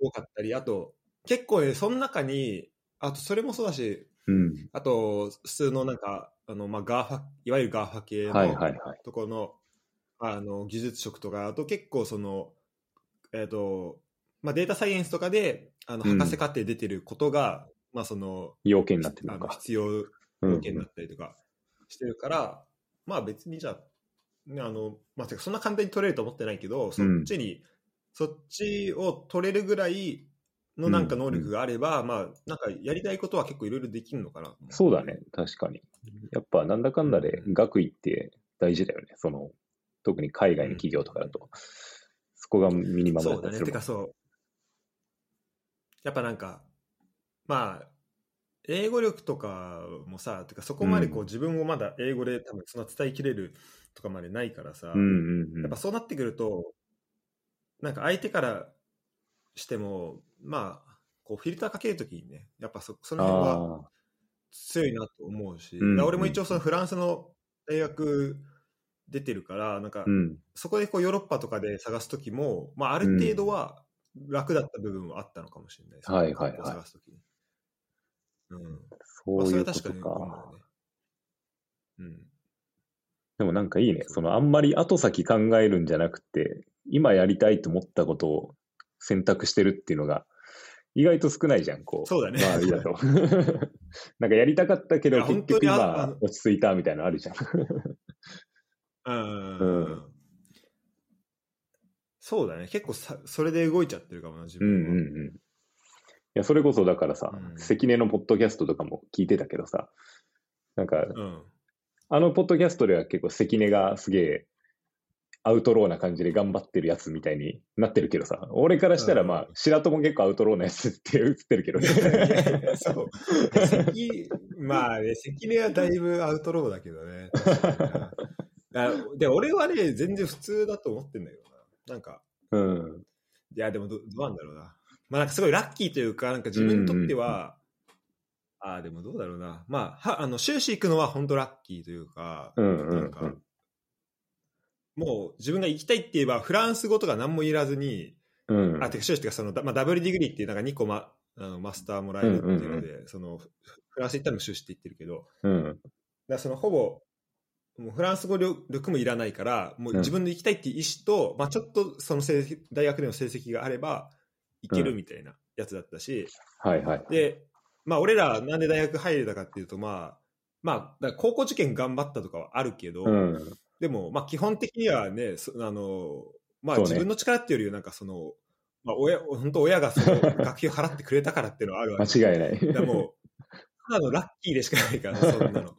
う、多かったり、あと、結構ね、その中に、あとそれもそうだし、うん。あと、普通のなんか、あの、まあ、ガーファ、いわゆるガーファ系の、はいはいはい。ところの、あの、技術職とか、あと結構その、えっ、と、まあ、データサイエンスとかで、あの、うん博士課程出てることが、まあ、その、要件になってるあののか。必要うん条件だったりとかしてるから、まあ別にじゃあ、ね、あの、まあ、そんな簡単に取れると思ってないけど、そっちに、そっちを取れるぐらいのなんか能力があれば、まあ、なんかやりたいことは結構いろいろできるのかな。そうだね、確かに。やっぱなんだかんだで学位って大事だよね。その、特に海外の企業とかだと。そこがミニマムだそうだね。ったりするもんてかそう。やっぱなんか、まあ、英語力とかもさ、てかそこまでこう、うん自分をまだ英語で多分そんな伝えきれるとかまでないからさ、うんうんうんやっぱ。そうなってくると、なんか相手からしても、まあ、こうフィルターかけるときにね、やっぱそその辺はあ強いなと思うし、俺も一応そのフランスの大学出てるから、なんか。そこでこうヨーロッパとかで探すときも、まあ、ある程度は楽だった部分はあったのかもしれないですね、はいはいはい探すときに。うん。そういうことまあそれは確か。ね。うん。でもなんかいいね。そのあんまり後先考えるんじゃなくて、今やりたいと思ったことを選択してるっていうのが、意外と少ないじゃん、こう。そうだね周りだと。なんかやりたかったけど、結局今落ち着いたみたいなのあるじゃん。うんうんそうだね。結構さ、それで動いちゃってるかもな、自うん分は。うんうん。いや、それこそだからさ、うん関根のポッドキャストとかも聞いてたけどさ、なんか、うん。あのポッドキャストでは結構関根がすげえアウトローな感じで頑張ってるやつみたいになってるけどさ、俺からしたらまあ、白戸も結構アウトローなやつって映ってるけどね。そう。関、まあね、関根はだいぶアウトローだけどね。あで、俺はね、全然普通だと思ってんだけどな。なんか、うん。いや、でもど、どうなんだろうな。まあなんかすごいラッキーというか、なんか自分にとっては、ああ、でもどうだろうな。まあ、はあの、修士行くのは本当ラッキーというか、うんうんうんなんか、もう自分が行きたいって言えば、フランス語とか何もいらずに、うん。あ、てか、修士っていうか、その、だまあ、ダブルディグリーっていう、なんか2個ま、あのマスターもらえるっていうので、その、フフランス行ったのも修士って言ってるけど、うん。だその、ほぼ、もうフランス語力もいらないから、もう自分で行きたいっていう意思と、まあちょっとその成績大学での成績があれば、行けるみたいなやつだったし、はいはい。で、まあ俺らなんで大学入れたかっていうと、まあ、まあ、高校受験頑張ったとかはあるけど、うん。でも、まあ、基本的にはね、そあの、まあ、自分の力っていうよりは、なんかその、まあ、親、本当親がその 学費を払ってくれたからっていうのはあるわけ。間違いない。だからもう、ただのラッキーでしかないから、そんなの。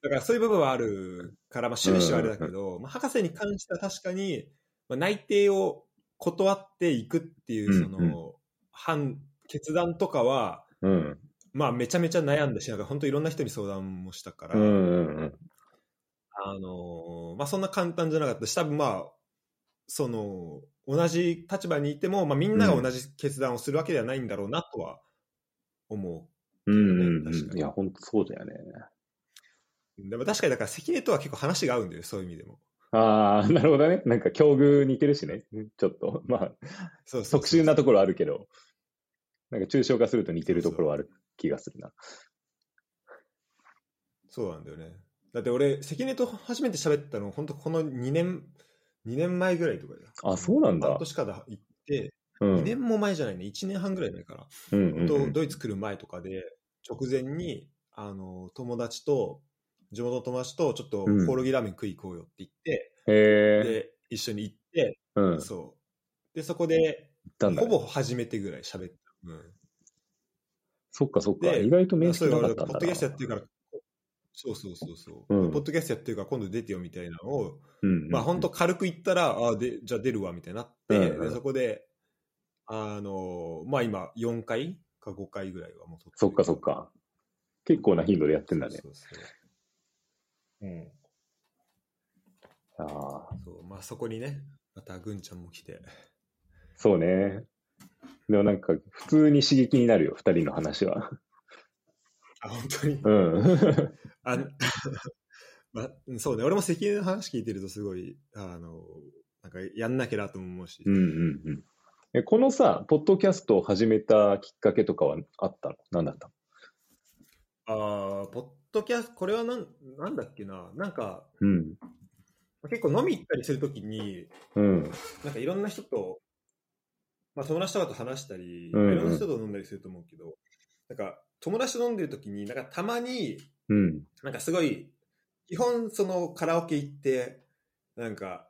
だからそういう部分はあるから、まあ、修士はあれだけど、まあ、博士に関しては確かに、まあ、内定を断っていくっていう、その、うんう判、決断とかは、うん。まあ、めちゃめちゃ悩んだし、なんか本当いろんな人に相談もしたから、うんうんうん。あのーまあ、そんな簡単じゃなかったし、多分まあ、その、同じ立場にいても、まあ、みんなが同じ決断をするわけではないんだろうなとは思うんうんいや、本当そうだよね。う。でも確かにだから関根とは結構話が合うんだよ、そういう意味でも。ああ、なるほどね。なんか境遇似てるしね。ちょっと。まあ、そう特殊なところあるけど、なんか抽象化すると似てるところはある気がするな。そうなんだよね。だって俺、関根と初めて喋ったの、本当この2年、2年前ぐらいとかだよ。あそうなんだ半年から行って、うん。2年も前じゃないね、1年半ぐらい前かな。うんうんうん。とドイツ来る前とかで、直前に、あの、友達と、地元の友達と、ちょっとうんコオロギラーメン食い行こうよって言って、へえ。で、一緒に行って、うん。そう。で、そこで、ほ。ぼ初めてぐらい喋った。うん。そっかそっか。で意外と面識なかったんだポッドキャストやってるな。から、そうそうそうそう、うんポッドキャストやってるから今度出てよみたいなのを、うんうんうん。まあ本当軽く言ったら、あでじゃあ出るわみたいになって、うんうんでそこで、あのまあ今4回か5回ぐらいはもうそっかそっか。結構な頻度でやってんだね。そうそうそううん。ああ、そう、まあそこにね、またぐんちゃんも来て。そうね。でもなんか、普通に刺激になるよ、二人の話は。あ、本当に？うん。あ まあ、そうね、俺も関根の話聞いてるとすごい、あの、なんかやんなきゃなとも思うし、うんうんうん。え、このさ、ポッドキャストを始めたきっかけとかはあったの？何だったああ、ポッドキャスト、これはなんなんだっけな、なんか、のうん。結構飲み行ったりするときに、うん。なんかいろんな人と、まあ友達とかと話したり、うんうん。いろんな人と飲んだりすると思うけど、なんか友達と飲んでるときに、なんかたまに、うん。なんかすごい、基本そのカラオケ行って、なんか、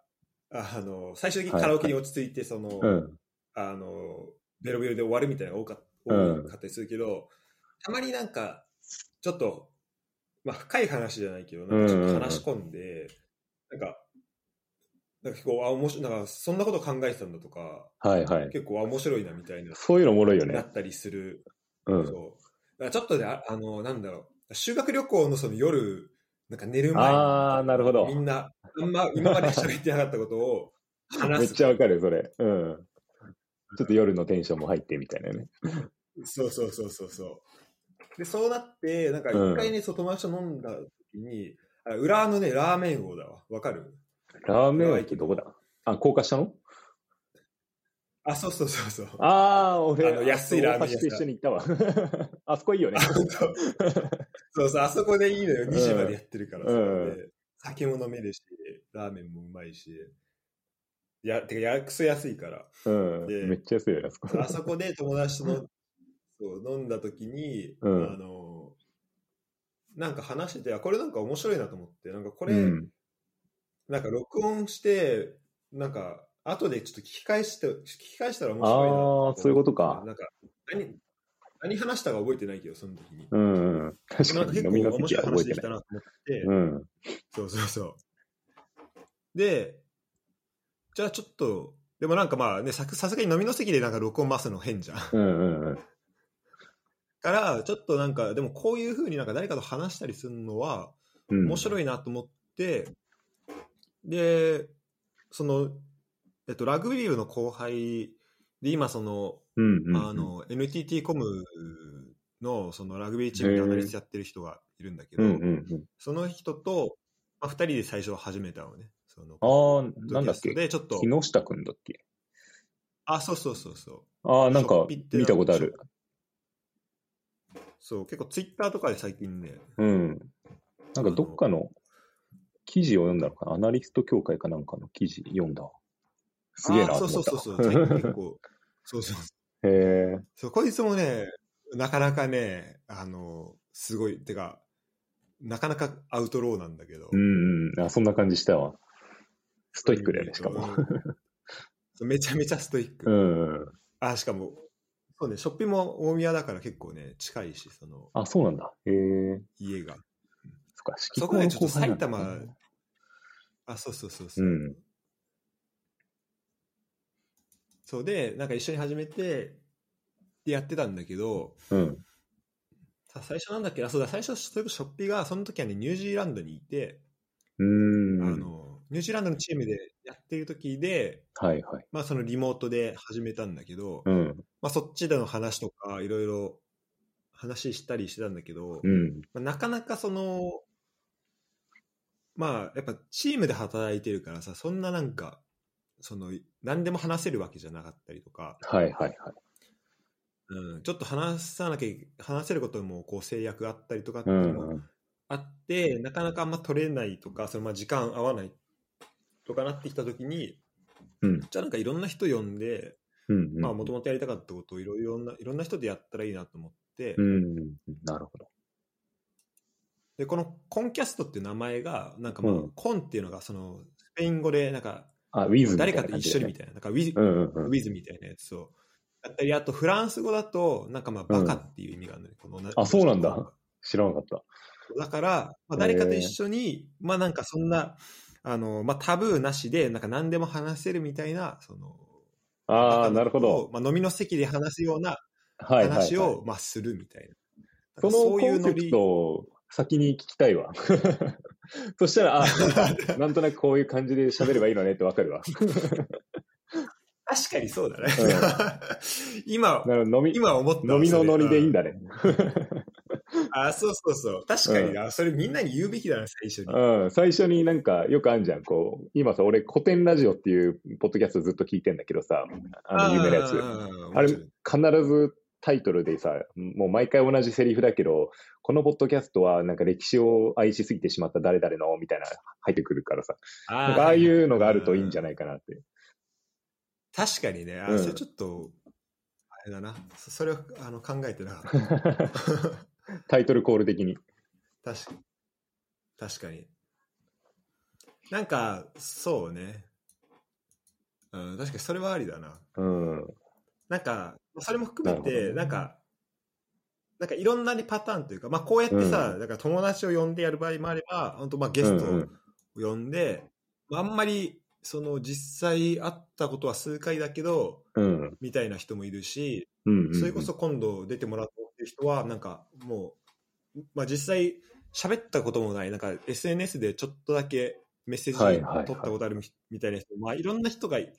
あの、最終的にカラオケに落ち着いて、その、うん。あの、ベロベロで終わるみたいなのが多かうん多かったりするけど、たまになんか、ちょっと、まあ深い話じゃないけど、なんかちょっと話し込んで、なんか、なんか結構、あ、面白い、なんかそんなこと考えてたんだとか、はいはい。結構あ面白いなみたいな、そういうのおもろいよね。なったりする。うん。そう。だからちょっとね、ああの、なんだろう、修学旅行のその夜、なんか寝る前にあーなるほどみんな、あんま今まで喋ってなかったことをめっ話す。ちゃわかる、それ。うん。ちょっと夜のテンションも入ってみたいなね。そうそうそうそうそう。で、そうなって、なんかうん一回ね、そう友達と飲んだ時に、あ浦和のね、ラーメン王だわ。わかる？ラーメン駅どこだ？あ、高架下の？あ、そうそうそうそう。ああ、俺、あの安いラーメン屋さん一緒に行ったわ。あそこいいよねそうそう、あそこでいいのよ。うん2時までやってるからさ、うんで酒も飲めるし、ラーメンもうまいし。いや、てか、やくそ安いから。うん。でめっちゃ安いよね、あそこ。あそこで友達とのそう飲んだ時に、うんあの、なんか話してて、あこれなんか面白いなと思って、なんかこれ、うん。なんか録音して、なんか、後でちょっと聞き返して、聞き返したら面白いなあーそういうことかなんか、何、何話したか覚えてないけど、その時に。うんうん。確かに結構面白い。話できたなと思って、うん。そうそうそう。で、じゃあちょっと、でもなんかまあね、ささすがに飲みの席でなんか録音回すの変じゃん。うんうんうん。から、ちょっとなんか、でもこういうふうになんか誰かと話したりするのはうん。面白いなと思って、で、その、えっと、ラグビー部の後輩で、今その、うんうんうん。あの、NTT コムのそのラグビーチームでアナリストやってる人がいるんだけど、うんうんうん。その人と、まあ、2人で最初始めたのね。そのああ、なんだっけ？で、ちょっと、木下くんだっけ？あ、そうそうそうそう。ああ、なんか見たことある。そう、結構ツイッターとかで最近ね、うん。なんかどっかの記事を読んだのかな？アナリスト協会かなんかの記事読んだわ。すげえな。そうそうそうそう、結構、そうそう。へえ。そう、こいつもね、なかなかね、あの、すごい、てか、なかなかアウトローなんだけど。うんうん。あ、そんな感じしたわ。ストイックだよね、しかも。めちゃめちゃストイック。うんうん。あ、しかも、そうね、ショッピも大宮だから結構ね、近いし、その、あ、そうなんだ。へえ。家が。そっか、式そこでちょっと埼玉あ、そうそうそうそう。うんそうで、なんか一緒に始めて、でやってたんだけど、うん。さ最初なんだっけあ、そうだ、最初、それこそショッピが、その時はね、ニュージーランドにいて、うーん。あの、ニュージーランドのチームでやってる時で、はいはい。まあそのリモートで始めたんだけど、うん。まあそっちでの話とか、いろいろ話したりしてたんだけど、うん。まあ、なかなかその、まあやっぱチームで働いてるからさ、そんななんか、その、何でも話せるわけじゃなかったりとか、はいはいはい。うん、ちょっと話さなきゃ、話せることもこう制約があったりとかってういうのもんうん。あって、なかなかあんま取れないとか、そのまあ時間合わないとかなってきたときに、うんじゃあなんかいろんな人呼んで、うんうん。まあもともとやりたかったことをいろいろないろんな人でやったらいいなと思って、うんうんうん。なるほど。でこのコンキャストっていう名前がなんかまあ、うんコンっていうのがそのスペイン語でなんかあ、ウィズ誰かと一緒にみたいななんかウィズ、うんうんうんウィズみたいなやつをやったりあとフランス語だとなんかまあバカっていう意味があるのね、このあそうなんだ知らなかった。だから、まあ、誰かと一緒に、まあなんかそんなあの、まあ、タブーなしでなんか何でも話せるみたいなそのああ、なるほど。まあ、飲みの席で話すようなはいはい、はい。話を、まあ、するみたいな。そのコンセプトを先に聞きたいわ。そしたら、あ、なんとなくこういう感じで喋ればいいのねってわかるわ。確かにそうだね。う 今、今思ったわ飲みのノリでいいんだ。だね。あ、そうそうそう。確かにな。それみんなに言うべきだな、最初に。うん、最初になんかよくあるじゃん。こう、今さ、俺古典ラジオっていうポッドキャストずっと聞いてんだけどさ、あの有名なやつ。つあれ、必ずタイトルでさ、もう毎回同じセリフだけど、このポッドキャストはなんか歴史を愛しすぎてしまった誰々のみたいな入ってくるからさ、ああいうのがあるといいんじゃないかなって。確かにね。あ、うんそれちょっと、あれだな。そそれをあの考えてなかった。タイトルコール的に。確かに。確かに。なんか、そうね。うん、確かにそれはありだな。うん。なんか、それも含めて、なんか、なんかいろんなねパターンというか、まあこうやってさ、うだから友達を呼んでやる場合もあれば、本当まあゲストうんを呼んで、まああんまり、その実際会ったことは数回だけど、うん。みたいな人もいるし、それこそ今度出てもらってる人は、なんかもう、まあ実際喋ったこともない、なんか SNS でちょっとだけメッセージ取ったことあるみたいな人、まあいろんな人がい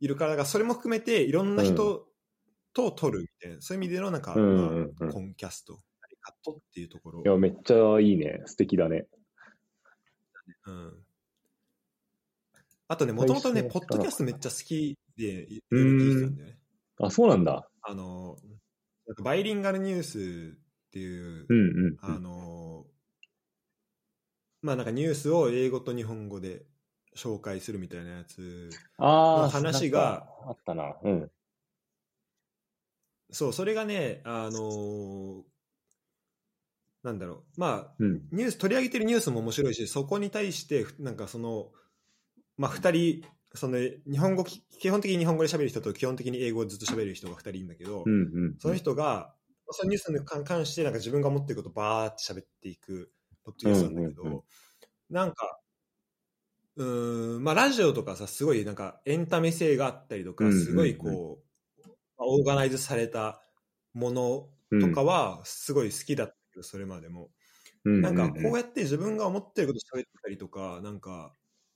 るから、だからそれも含めていろんな人と撮るみたいな、そういう意味でのなんか、うんうんうんまあ、コンキャスト、カットっていうところい。や、めっちゃいいね。素敵だね。うん、あとね、もともとね、ポッドキャストめっちゃ好きで、いろいろ聞いてたんだよね。あ、そうなんだ。あの、バイリンガルニュースっていう、うんうんうあん。のまあなんかニュースを英語と日本語で紹介するみたいなやつああ、話があったな。うん。そうそれがねあのなんだろうまあうん。ニュース取り上げてるニュースも面白いしそこに対してなんかそのまあ2人その日本語き基本的に日本語で喋る人と基本的に英語をずっと喋る人が2人いるんだけど、うんうん。その人がそのニュースに関してなんか自分が思ってることをバーって喋っていくポッドキャストなんだけど、うんうんうんなんかうーんまあラジオとかさすごいなんかエンタメ性があったりとかうんうんうんすごいこう、まあオーガナイズされたものとかはすごい好きだったけどそれまでも、うん、なんかこううやって自分が思ってること喋ったりとかなんか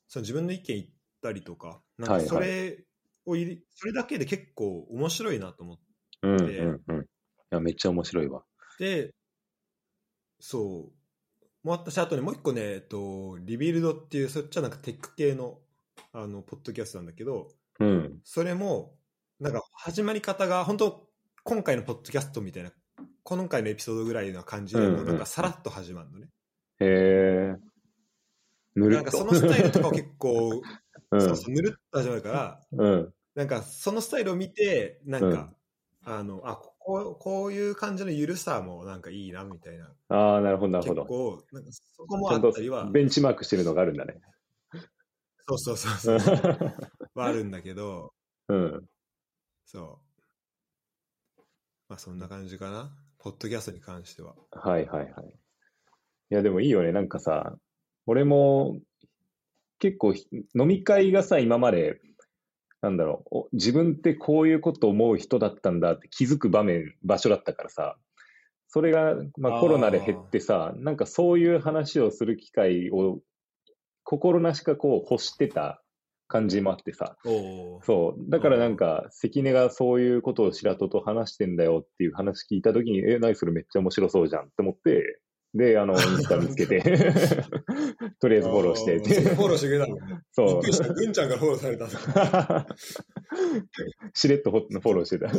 その自分の意見言ったりとかなんかそれを入れ、それだけで結構面白いなと思って。んうんうんうん。いや、めっちゃ面白いわ。で、そう。もう私、あとね、もう一個ね、えっと、リビルドっていう、そっちはなんかテック系の、あの、ポッドキャストなんだけど、うん。それも、なんか始まり方が、本当今回のポッドキャストみたいな、今回のエピソードぐらいな感じで、うんうんなんかさらっと始まるのね。へえ。ぬるなんっと。かそのスタイルとかを結構、うんそうそう、ぬるっと始まるから、うん。なんかそのスタイルを見て、なんか、あの、あ、こう、こういう感じの緩さもなんかいいな、みたいな。ああ、なるほど、なる結ほど。構、なんかそこもあったりは、ベンチマークしてるのがあるんだね。そうそうそうそう、はあるんだけど、うん。そう。まあそんな感じかな。ポッドキャストに関しては。はいはいはい。いや、でもいいよね。なんかさ、俺も結構ひ飲み会がさ、今まで、なんだろう、お自分ってこういうこと思う人だったんだって気づく場面、場所だったからさ、それが、まあ、コロナで減ってさ、なんかそういう話をする機会を心なしかこう欲してた感じもあってさ。そう。だからなんか、関根がそういうことを白戸と話してんだよっていう話聞いたときに、え、何それめっちゃ面白そうじゃんって思って、で、あの、インスタ見つけて、とりあえずフォローしてフォローしてくれたの？そうっくりんちゃんがフォローされたの？しれっとフォローしてた。あ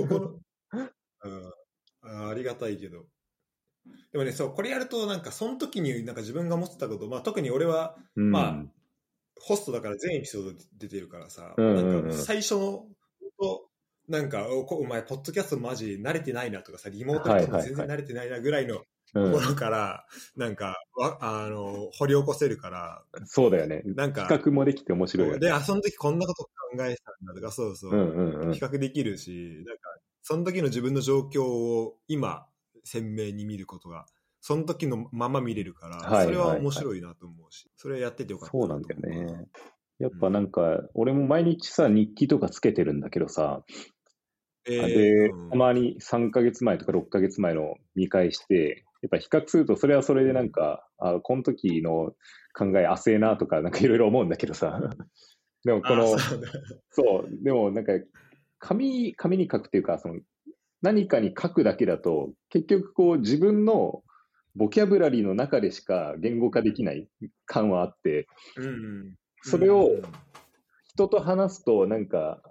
ーありがたいけど。でもね、そう、これやると、なんか、その時になんか自分が思ってたこと、まあ、特に俺は、うんまあ、ホストだから全エピソード出てるからさ、うんうんうんなんか最初の、なんか、おこお前、ポッドキャストマジ慣れてないなとかさ、リモートとか全然慣れてないなぐらいのうんところから、なんか、わあの、掘り起こせるから、そうだよね。なんか、比較もできて面白いよね。で、あ、その時こんなこと考えてたんだとか、そうそう、うんうんうん比。較できるし、なんか、その時の自分の状況を今、鮮明に見ることが、その時のまま見れるから、はいそれは面白いなと思うし、それやっててよかったそうなんだよね。やっぱなんか、俺も毎日さ、日記とかつけてるんだけどさ、えーで、うんたまに3ヶ月前とか6ヶ月前の見返して、やっぱ比較すると、それはそれでなんか、あ、この時の考え浅えなとか、なんかいろいろ思うんだけどさ。でもこの、そう、でもなんか、紙、紙に書くっていうか、その、何かに書くだけだと、結局こう自分のボキャブラリーの中でしか言語化できない感はあって、うんうん。それをうん人と話すと、なんか、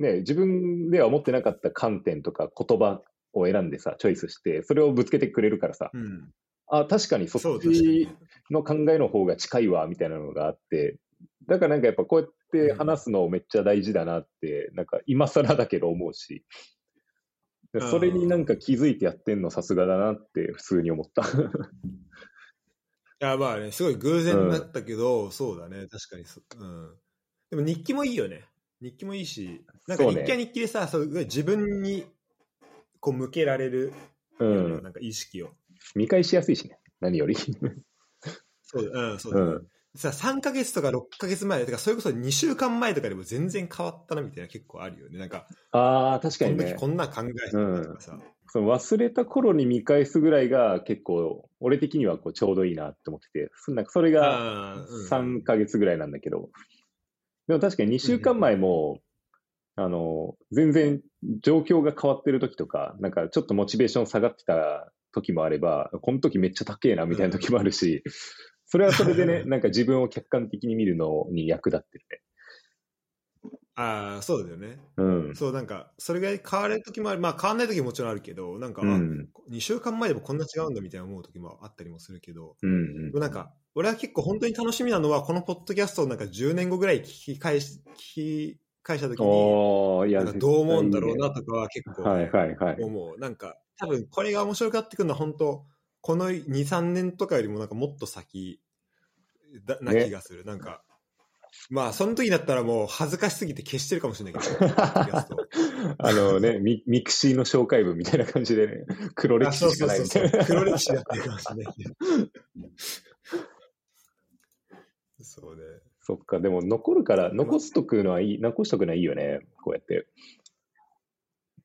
ね、自分では思ってなかった観点とか言葉を選んでさ、チョイスして、それをぶつけてくれるからさ、うん。あ、確かにそっち。の考えの方が近いわ、みたいなのがあって、だからなんかやっぱこうやって話すのめっちゃ大事だなって、なんか今更だけど思うし、でそれになんか気づいてやってんのさすがだなって普通に思った。いや、まあね、すごい偶然だったけど、そうだね、確かにそ、うん。でも日記もいいよね。日記もいいし、なんか日記は日記でさ、そう自分にこう向けられるうん。なんか意識を。見返しやすいしね、何より。そうだ、うん、そうだ、うん。さ、3ヶ月とか6ヶ月前とか、それこそ2週間前とかでも全然変わったなみたいな結構あるよね。なんか、ああ、確かにね。この時。こんな考えてたとかさ。その忘れた頃に見返すぐらいが結構、俺的にはこうちょうどいいなって思ってて、そなんかそれがあーうん。3ヶ月ぐらいなんだけど、でも確かに2週間前も、あの、全然状況が変わってる時とか、なんかちょっとモチベーション下がってた時もあれば、この時めっちゃ高えなみたいな時もあるし、それはそれでね、なんか自分を客観的に見るのに役立ってるああ、そうだよね。ね。うん。そう、なんか、それが変わる時もある。まあ、変わんない時ももちろんあるけど、なんか、うん。2週間前でもこんな違うんだみたいな思う時もあったりもするけど、うんでもなんか、俺は結構本当に楽しみなのは、このポッドキャストをなんか10年後ぐらい聞き返し、聞き返した時に、いや、どう思うんだろう絶なとかは結構対いいねはいはいはい。思う。なんか、多分これが面白くなってくるのは本当、この2、3年とかよりもなんかもっと先だなね気がする。なんか、まあ、その時だったらもう恥ずかしすぎて消してるかもしれないけど、あのね、ミミクシーの紹介文みたいな感じでね、黒歴史しかないみたいな。黒歴史やってるかもしれないけど。そうね。そっか、でも残るから、残すとくのはいい、残しとくのはいいよね、こうやって。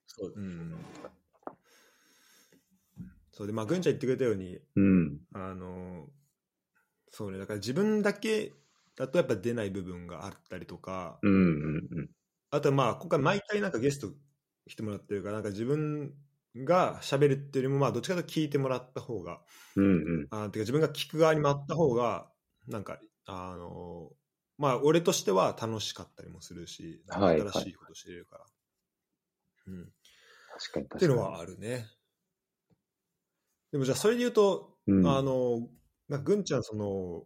そう。うん。そうで、まあ、ぐんちゃん言ってくれたように、うん。あの、そうね、だから自分だけだとやっぱ出ない部分があったりとか、うんうんうん。あとはまあ、今回毎回なんかゲスト来てもらってるから、なんか自分が喋るっていうよりも、まあ、どっちかというと聞いてもらった方が、うんうん。あてか自分が聞く側に回った方が、なんか、あの、まあ、俺としては楽しかったりもするし、はい新しいこと知れるから。うん。確かに確かに。っていうのはあるね。でもじゃあ、それで言うと、うん、あの、なぐんちゃん、その、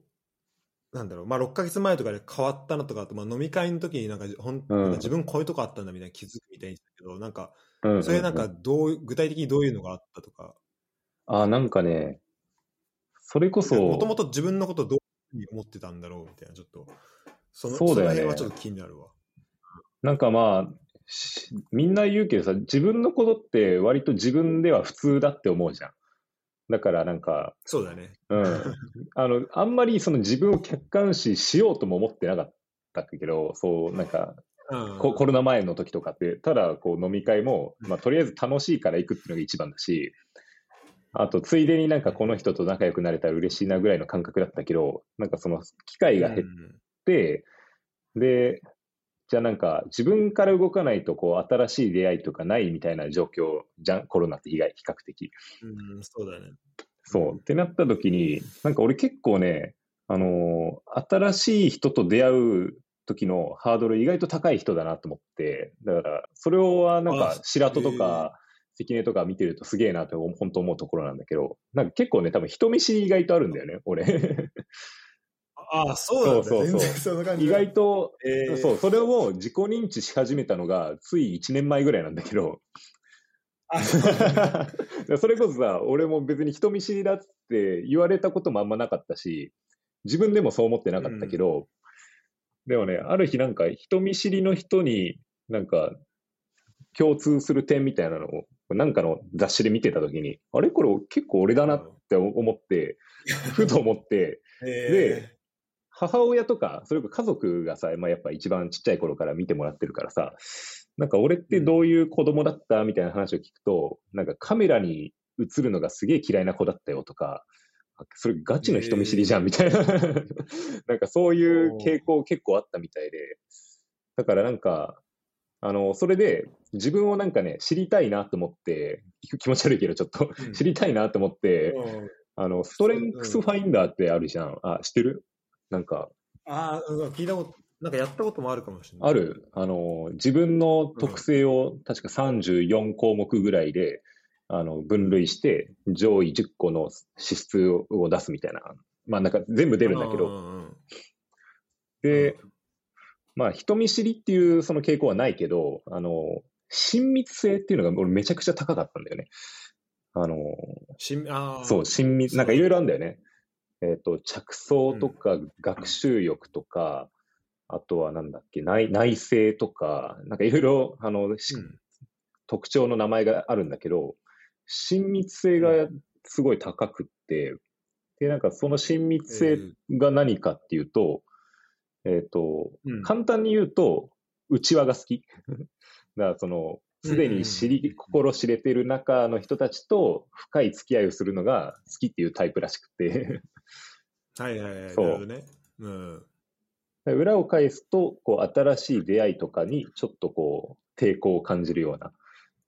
なんだろう、まあ、6ヶ月前とかで変わったのとかまあ、飲み会の時になんか、ほん、うん。なんか自分こういうとこあったんだみたいな気づくみたいにしたけど、なんか、それなんか、どう、具体的にどういうのがあったとか、あ、なんかね、それこそ、もともと自分のことどういうふうに思ってたんだろうみたいな、ちょっと、その、そうだよね。その辺はちょっと気になるわ。なんかまあ、しみんな言うけどさ、自分のことって割と自分では普通だって思うじゃん。だからなんか、そうだね。うん。あの、あんまりその自分を客観視しようとも思ってなかったけど、そう、なんか、うんココロナ前の時とかって、ただこう飲み会も、まあとりあえず楽しいから行くっていうのが一番だし、あとついでになんかこの人と仲良くなれたら嬉しいなぐらいの感覚だったけど、なんかその機会が減っうんて、で、じゃあなんか自分から動かないとこう新しい出会いとかないみたいな状況じゃん、コロナって比較比較的。うん、そうだね。そう。ってなった時に、なんか俺結構ね、あのー新しい人と出会う時のハードル意外と高い人だなと思って、だから、それはなんかあ白戸とか関根とか見てるとすげえなって本当思うところなんだけど、なんか結構ね、多分人見知り意外とあるんだよね、俺。ああ、そうなんだ。そうそうそう。全然そんな感じ。意だ。外と、えー。そう、それを自己認知し始めたのが、つい1年前ぐらいなんだけど、あ それこそさ、俺も別に人見知りだって言われたこともあんまなかったし、自分でもそう思ってなかったけど、でもね、ある日なんか人見知りの人になんか共通する点みたいなのをなんかの雑誌で見てたときに、あれ？これ結構俺だなって思って、ふと思って、え母親とか、それこそ家族がさ、まあ、やっぱ一番ちっちゃい頃から見てもらってるからさ、なんか俺ってどういう子供だったみたいな話を聞くと、なんかカメラに映るのがすげえ嫌いな子だったよとか、あそれガチの人見知りじゃんみたいな、なんかそういう傾向結構あったみたいで、だからなんか、あの、それで自分をなんかね、知りたいなと思って、気持ち悪いけどちょっと。うん。知りたいなと思って、うん。あの、ストレングスファインダーってあるじゃん。あ、知ってる？なんか、ああ、うん聞いたこと、なんかやったこともあるかもしれない。ある、あの、自分の特性を確か34項目ぐらいで、あの、分類して、上位10個の資質を出すみたいな。まあなんか全部出るんだけど、うんうんうんで、まあ人見知りっていうその傾向はないけど、あの、親密性っていうのが俺めちゃくちゃ高かったんだよね。あの、しんあーそう、親密、なんかいろいろあるんだよね。えっ、と、着想とか、学習欲とか、あとはなんだっけ、内内政とか、なんかいろいろ、あの、しうん。特徴の名前があるんだけど、親密性がすごい高くって、で、なんかその親密性が何かっていうと、えっ、と、うん。簡単に言うと、内輪が好き。だからその、すでに知り、心知れてる中の人たちと深い付き合いをするのが好きっていうタイプらしくて、はいはいはい。そうなるほどね。うん。裏を返すと、こう、新しい出会いとかにちょっとこう、抵抗を感じるような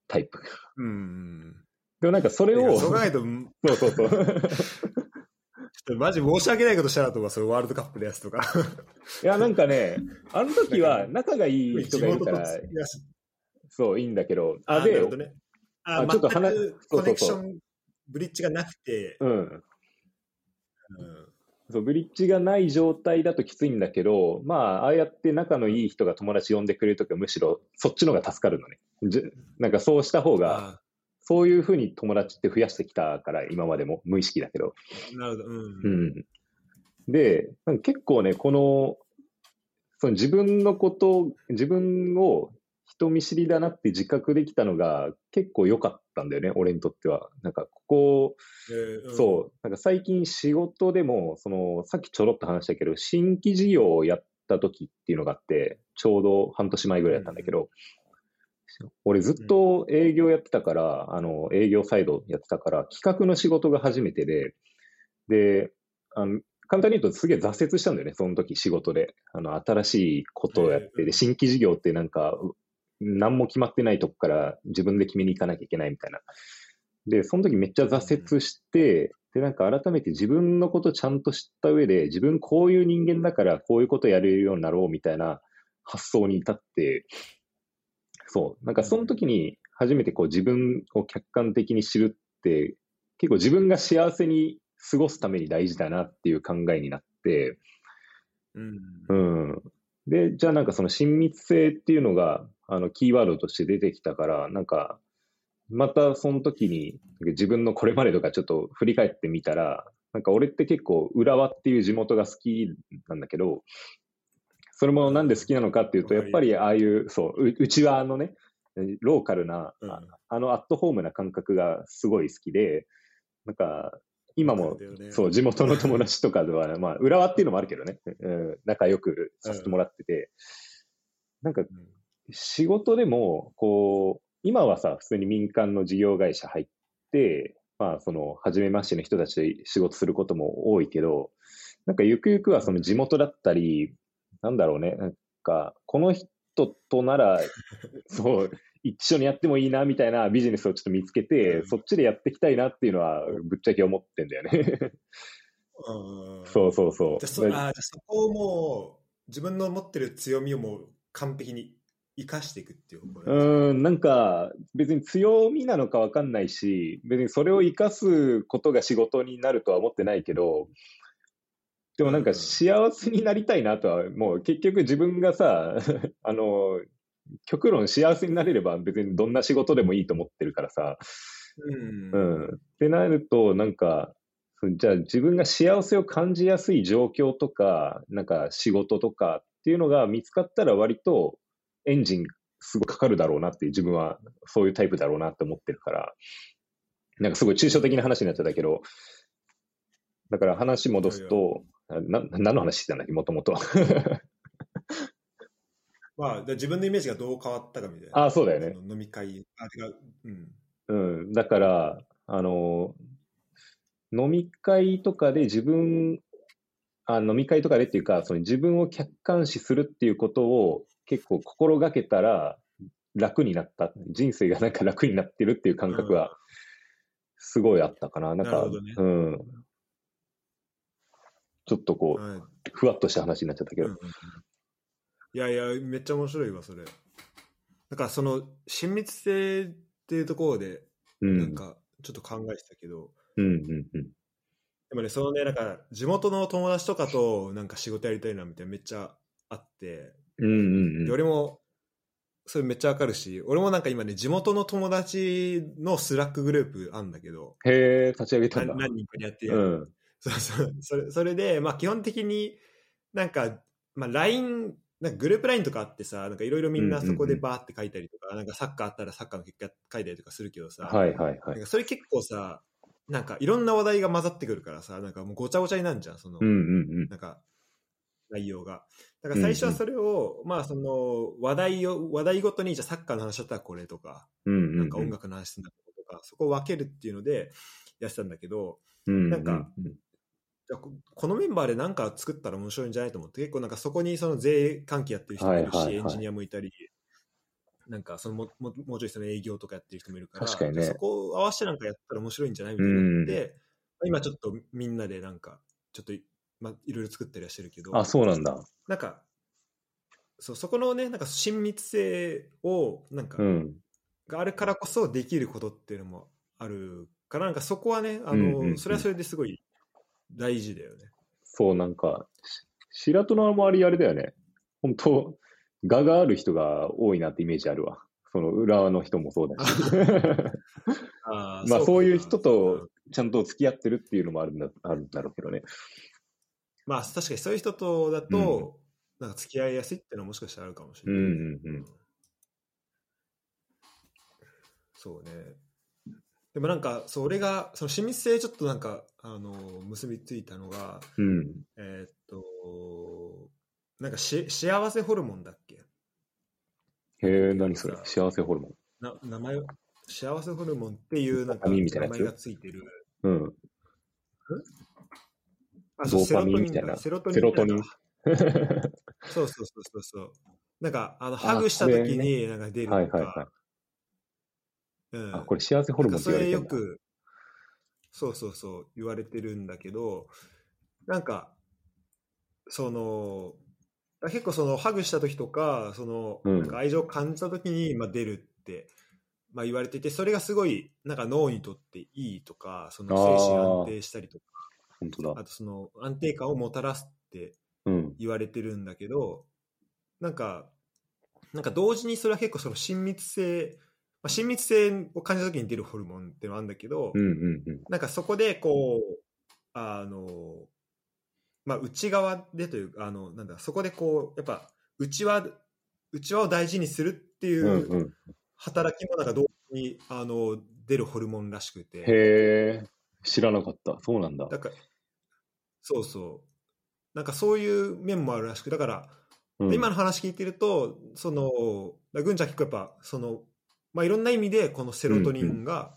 タイプ。うん。でもなんかそれを、そう考えると、ちょそうそうそう。っとマジ申し訳ないことしたなとか、そのワールドカップのやつとか。いや、なんかね、あの時は仲がいい人がいるから、そう、いいんだけど、あ、でね。あ、あちょっと話コネクション、ブリッジがなくて、うん。うんそう、ブリッジがない状態だときついんだけど、まあ、ああやって仲のいい人が友達呼んでくれるときはむしろそっちの方が助かるのね。じなんかそうした方が、あそういうふうに友達って増やしてきたから、今までも無意識だけど。なるほど。うん。うん。で、結構ね、この、その自分のこと、自分を人見知りだなって自覚できたのが結構良かったんだよね、俺にとっては。なんかここ、えーそう、なんか最近仕事でも、その、さっきちょろっと話したけど、新規事業をやった時っていうのがあって、ちょうど半年前ぐらいだったんだけど、俺ずっと営業やってたから、あの、営業サイドやってたから、企画の仕事が初めてで、で、あの、簡単に言うとすげえ挫折したんだよね、その時仕事で。あの、新しいことをやって、で、新規事業ってなんか、何も決まってないとこから自分で決めに行かなきゃいけないみたいな。で、その時めっちゃ挫折して、で、なんか改めて自分のことちゃんと知った上で、自分こういう人間だからこういうことやれるようになろうみたいな発想に至って、そう、なんかその時に初めてこう自分を客観的に知るって、結構自分が幸せに過ごすために大事だなっていう考えになって、うんうん。で、じゃあなんかその親密性っていうのが、あの、キーワードとして出てきたから、なんか、またその時に自分のこれまでとかちょっと振り返ってみたら、なんか俺って結構浦和っていう地元が好きなんだけど、それもなんで好きなのかっていうと、やっぱりああいう、そう、う内輪のね、ローカルな、うん。ああのアットホームな感覚がすごい好きで、なんか、今もそう、地元の友達とかでは、まあ、浦和っていうのもあるけどね、うん、仲良くさせてもらってて、なんか、仕事でも、こう、今はさ、普通に民間の事業会社入って、まあ、その、初めましての人たちで仕事することも多いけど、なんかゆくゆくはその地元だったり、なんだろうね、なんか、この人となら、そう、一緒にやってもいいなみたいなビジネスをちょっと見つけて、うんそっちでやっていきたいなっていうのは、ぶっちゃけ思ってんだよね。うんそうそうそう。じゃあそあーじゃあそこをもう自分の持ってる強みをもう完璧に生かしていくっていう方向う。なんなんか別に強みなのかわかんないし、別にそれを生かすことが仕事になるとは思ってないけど、でもなんか幸せになりたいなとは、もう結局自分がさ、あの、極論幸せになれれば別にどんな仕事でもいいと思ってるからさ、うん。うん。ってなると、なんか、そじゃあ自分が幸せを感じやすい状況とか、なんか仕事とかっていうのが見つかったら割とエンジンすごいかかるだろうなっていう自分はそういうタイプだろうなって思ってるから、なんかすごい抽象的な話になっちゃったけど、だから話戻すと、な何の話してたんだっけ、もともと。まあ、で自分のイメージがどう変わったかみたいな。あそうだよね飲み会、あ、違う。うん。うん、だから、あの、飲み会とかで自分、あ飲み会とかでっていうか、その自分を客観視するっていうことを結構心がけたら楽になった。人生がなんか楽になってるっていう感覚はすごいあったかな。なんか、なるほどねうん。ちょっとこう、はいふわっとした話になっちゃったけど。うんうんうんいやいや、めっちゃ面白いわ、それ。だから、その、親密性っていうところで、うん。なんか、ちょっと考えてたけど、うんうんうん。でもね、そのね、なんか、地元の友達とかと、なんか仕事やりたいな、みたいなめっちゃあって、うんうんうん。で俺も、それめっちゃわかるし、俺もなんか今ね、地元の友達のスラックグループあんだけど、へえ、立ち上げたんだ何。何人かでやってるうん。そうそう。それそれで、まあ基本的になんか、まあ LINE、なんかグループ LINE とかあってさ、なんかいろいろみんなそこでバーって書いたりとか、なんかサッカーあったらサッカーの結果書いたりとかするけどさ、はいはいはい。なんかそれ結構さ、なんかいろんな話題が混ざってくるからさ、なんかもうごちゃごちゃになるじゃん、その、うんうんうん。なんか、内容が。だから最初はそれを、まあその、話題を、話題ごとに、じゃあサッカーの話だったらこれとか、うんうんうん。なんか音楽の話するんだとか、そこを分けるっていうのでやってたんだけど、うん、なんかうん。うんじゃあここのメンバーで何か作ったら面白いんじゃないと思って、結構なんかそこにその税関係やってる人もいるし、はいはいはい。エンジニアもいたり、なんかそのもももうちょいその営業とかやってる人もいるから、確かにね。そこを合わせてなんかやったら面白いんじゃないみたいになって、今ちょっとみんなでなんか、ちょっとい,、まあ、いろいろ作ったりはしてるけど、あ、そうなんだ。なんか、そうそこのね、なんか親密性を、なんか、うん。があるからこそできることっていうのもあるから、なんかそこはね、あの、うんうんうんそれはそれですごい大事だよね。そう、なんか、し白戸の周りあれだよね。本当画がある人が多いなってイメージあるわ。その裏の人もそうだし。あ まあそういう人とちゃんと付き合ってるっていうのもあるんだあるんだろうけどね。まあ確かにそういう人とだと、なんか付き合いやすいっていうのはもしかしたらあるかもしれない。うんうんうんそうね。でもなんか、そう俺が、その親密性ちょっとなんか、あの、結びついたのが、うん。えーっと、なんかし幸せホルモンだっけ？へえ、何それ？幸せホルモン。な名前を幸せホルモンっていうなんか名前がついてる。うん？あそうドーパミンみたいなセロトニンセロトニンだ そうそうそうそうそう。なんか、あの、ハグした時になんか出るとか。はいはいはい。うん、あ、これ幸せホルモンって言われてるんだ。れよく、そうそうそう、言われてるんだけど、なんか、その、結構その、ハグした時とか、その、うんなんか愛情を感じた時に、まあ、出るって、まあ、言われていて、それがすごい、なんか脳にとっていいとか、その精神安定したりとか、本当だ。あとその安定感をもたらすってうん。言われてるんだけど、なんか、なんか同時にそれは結構その親密性、まあ、親密性を感じた時に出るホルモンってのはあるんだけど、うんうんうん。なんかそこでこう、あの、まあ内側でというか、あの、なんだ、そこでこう、やっぱ内輪、内輪を大事にするっていうんううん。働きもなんか同時に、あの、出るホルモンらしくて。へえ、知らなかった。そうなんだ。だから、そうそう。なんかそういう面もあるらしく、だから、うん今の話聞いてると、その、ぐんちゃん結構やっぱ、その、まあ、いろんな意味でこのセロトニンが、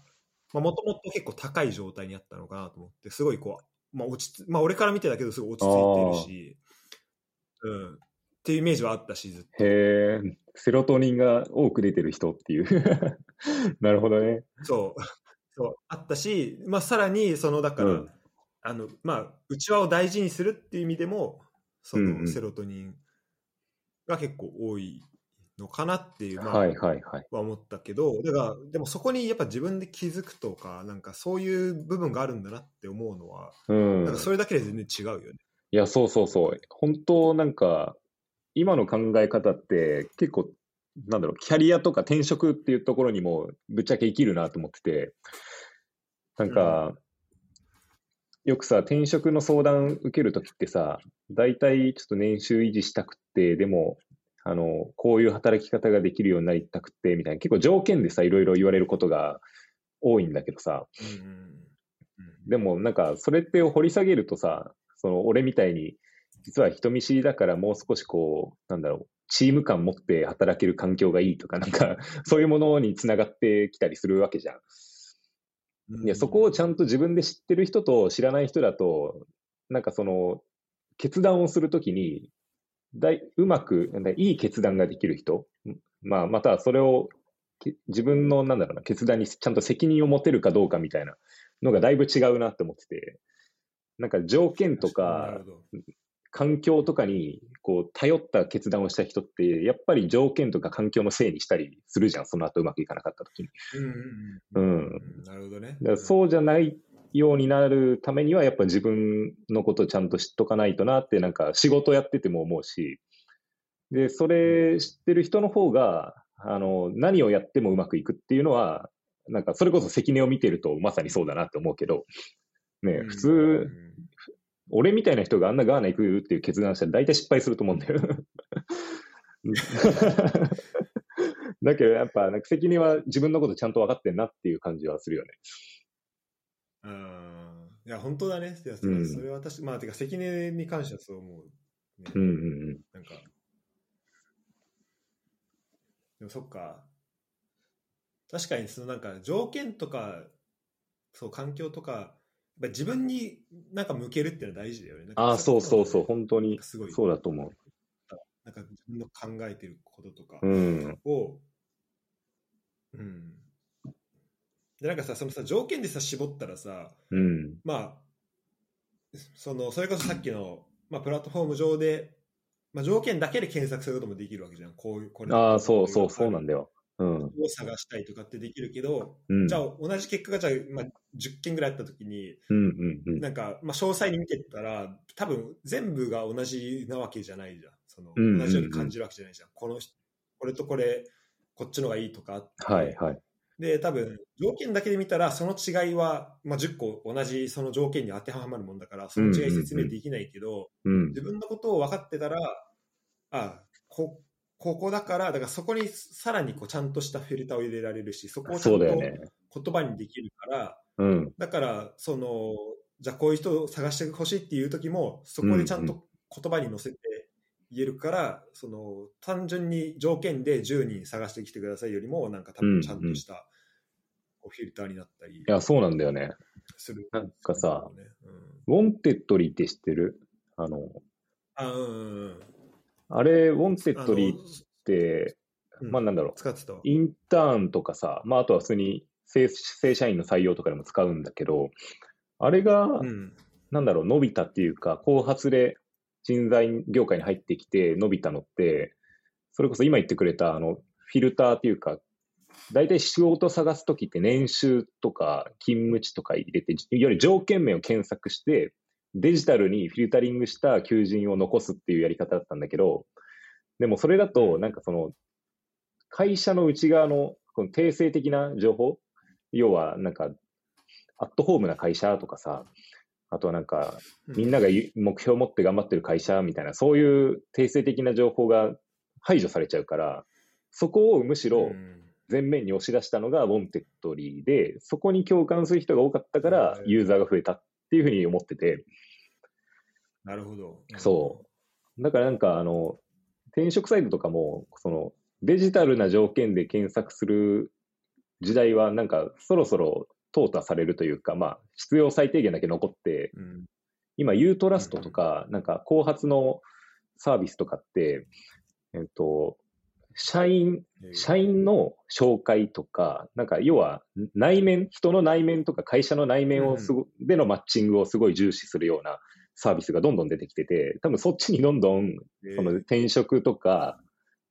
まあ、もともと結構高い状態にあったのかなと思って、すごいこう、まあ、落ち着、まあ、俺から見てだけど、すごい落ち着いてるし、うん。っていうイメージはあったし、ずっと。へえ、セロトニンが多く出てる人っていう。なるほどね。そう。そう、あったし、まあ、さらに、その、だから、うんあの、まあ、内輪を大事にするっていう意味でも、そうんうんのセロトニンが結構多いのかなっていう、まあ、はいはいはい。は思ったけど、だから、でもそこにやっぱ自分で気づくとか、なんかそういう部分があるんだなって思うのは、うん。なんかそれだけで全然違うよね。いや、そうそうそう。本当なんか、今の考え方って結構、なんだろう、キャリアとか転職っていうところにもぶっちゃけ生きるなと思ってて、なんか、よくさ、転職の相談受けるときってさ、大体ちょっと年収維持したくて、でも、あの、こういう働き方ができるようになりたくて、みたいな、結構条件でさ、いろいろ言われることが多いんだけどさ、うんうんうんでもなんか、それってを掘り下げるとさ、その俺みたいに、実は人見知りだからもう少しこう、なんだろう、チーム感持って働ける環境がいいとか、なんか、そういうものにつながってきたりするわけじゃん。そこをちゃんと自分で知ってる人と知らない人だと、なんかその、決断をするときに、だいうまく、いい決断ができる人、まあ、またはそれを、け自分の、なんだろうな、決断にちゃんと責任を持てるかどうかみたいなのがだいぶ違うなって思ってて、なんか条件となか環境とかに、こう、頼った決断をした人って、やっぱり条件とか環境のせいにしたりするじゃん、その後うまくいかなかったときに。そうじゃないようになるためには、やっぱ自分のことをちゃんと知っとかないとなって、なんか仕事やってても思うし、で、それ知ってる人の方が、あの、何をやってもうまくいくっていうのは、なんかそれこそ関根を見てるとまさにそうだなって思うけど、ね、うん。普通、俺みたいな人があんなガーナ行くっていう決断したら大体失敗すると思うんだよ。だけどやっぱ、なんか責任は自分のことちゃんと分かってんなっていう感じはするよね。うんいや、本当だね。いやそうんれそれは私、まあ、てか、関根に関してはそう思う、ね。うんうんうん。なんか、でもそっか。確かに、そのなんか、条件とか、そう、環境とか、ぱ自分になんか向けるっていうのは大事だよね。ああ、そうそうそう、い本当にすごいそうだと思なんか自分の考えてることとかう。うん。を、うん。で、なんかさ、そのさ、条件でさ、絞ったらさ、うん。まあ、その、それこそさっきの、まあ、プラットフォーム上で、まあ、条件だけで検索することもできるわけじゃん。こういう、これ。ああ、そうそう、そうなんだ。だよ。うん。を探したいとかってできるけど、うん。じゃあ同じ結果がじゃあ、まあ、10件ぐらいあったときに、うんうんうん。なんか、まあ、詳細に見てったら、多分全部が同じなわけじゃないじゃん。そのうんうんうん同じように感じるわけじゃないじゃん。この人、これとこれ、こっちのがいいとかあってはいはい。で、多分条件だけで見たら、その違いは、まあ、10個同じその条件に当てはまるもんだから、その違い説明できないけど、うん。自分のことを分かってたら、あこここだから、だからそこにさらにこうちゃんとしたフィルターを入れられるし、そこをちゃんと言そうだよね。葉にできるから、うん。だから、その、じゃあこういう人を探してほしいっていう時も、そこでちゃんと言葉に乗せて言えるから、その、単純に条件で10人探してきてくださいよりも、なんか多分ちゃんとしたこうフィルターになったりいや、そうなんだよね。する。なんかさ、ねうん、ウォンテッドリーって知ってる？あの、あ、うんうんうん。あれ、ウォンテッドリーって、うんまあなんだろう、使ってたわ。インターンとかさ、まああとは普通に正正社員の採用とかでも使うんだけど、あれが、うん。なんだろう、伸びたっていうか、後発で人材業界に入ってきて伸びたのって、それこそ今言ってくれた、あの、フィルターっていうか、大体仕事探すときって年収とか勤務地とか入れて、いわゆる条件面を検索して、デジタルにフィルタリングした求人を残すっていうやり方だったんだけど、でもそれだと、なんかその、会社の内側のこの定性的な情報、要はなんか、アットホームな会社とかさ、あとはなんか、みんながゆ目標を持って頑張ってる会社みたいな、そういう定性的な情報が排除されちゃうから、そこをむしろうん。前面に押し出したのがウォンテッドリーで、そこに共感する人が多かったからうん。ユーザーが増えたっていうふうに思ってて、なるほど。そう。だからなんかあの、転職サイトとかも、そのデジタルな条件で検索する時代はなんかそろそろ淘汰されるというか、まあ必要最低限だけ残って、うん。うん今、ユートラストとか、なんか、後発のサービスとかって、えっと、社員、社員の紹介とか、なんか、要は、内面、人の内面とか会社の内面をすご、でのマッチングをすごい重視するようなサービスがどんどん出てきてて、多分そっちにどんどん、その転職とか、うん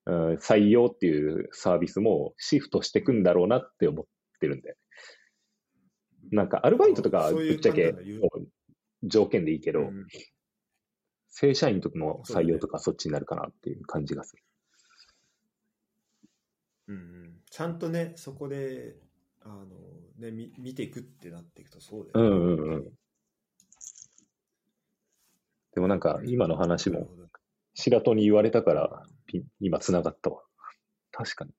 採用っていうサービスもシフトしていくんだろうなって思ってるんだよね。なんか、アルバイトとかぶっちゃけ条件でいいけど、うん。正社員とかの採用とかそっちになるかなっていう感じがする。うんうん、ちゃんとね、そこで、あの、ね、み見ていくってなっていくとそうだよね。うんうんうんでもなんか今の話も白戸に言われたから今繋がったわ。確かに。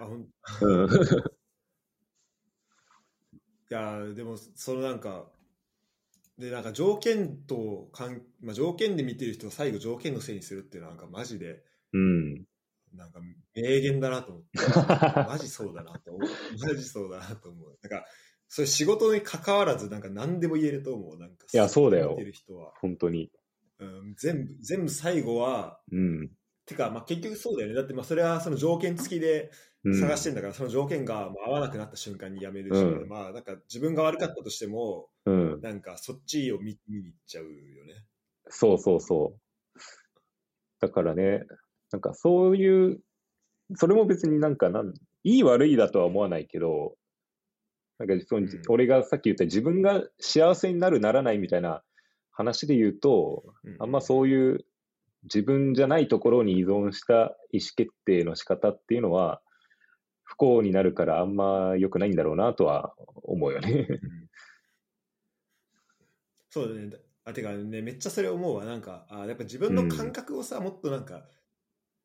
あほんいうん。やーでもそのなんかでなんか条件とかん、まあ、条件で見てる人を最後条件のせいにするっていうのはなんかマジでうん。なんか名言だなと思ってマジそうだなって思うマジそうだなと思うなんかそれ仕事に関わらずなんか何でも言えると思うなんかいやそうだよる人は、本当に。うん、全部全部最後はうん。てか、まあ、結局そうだよねだってまあそれはその条件付きでうん、探してんだから、その条件がまあ合わなくなった瞬間に辞めるし、うんまあなんか自分が悪かったとしてもうん。なんかそっちを見見に行っちゃうよね。そうそうそう。だからね、なんかそういう、それも別になんかなん、いい悪いだとは思わないけど、なんかその、うん俺がさっき言った自分が幸せになるならないみたいな話で言うと、あんまそういう自分じゃないところに依存した意思決定の仕方っていうのは、不幸になるからあんま良くないんだろうなとは思うよね。うんそうだね。あてかね、めっちゃそれ思うわ。なんか、あやっぱ自分の感覚をさ、もっとなんか、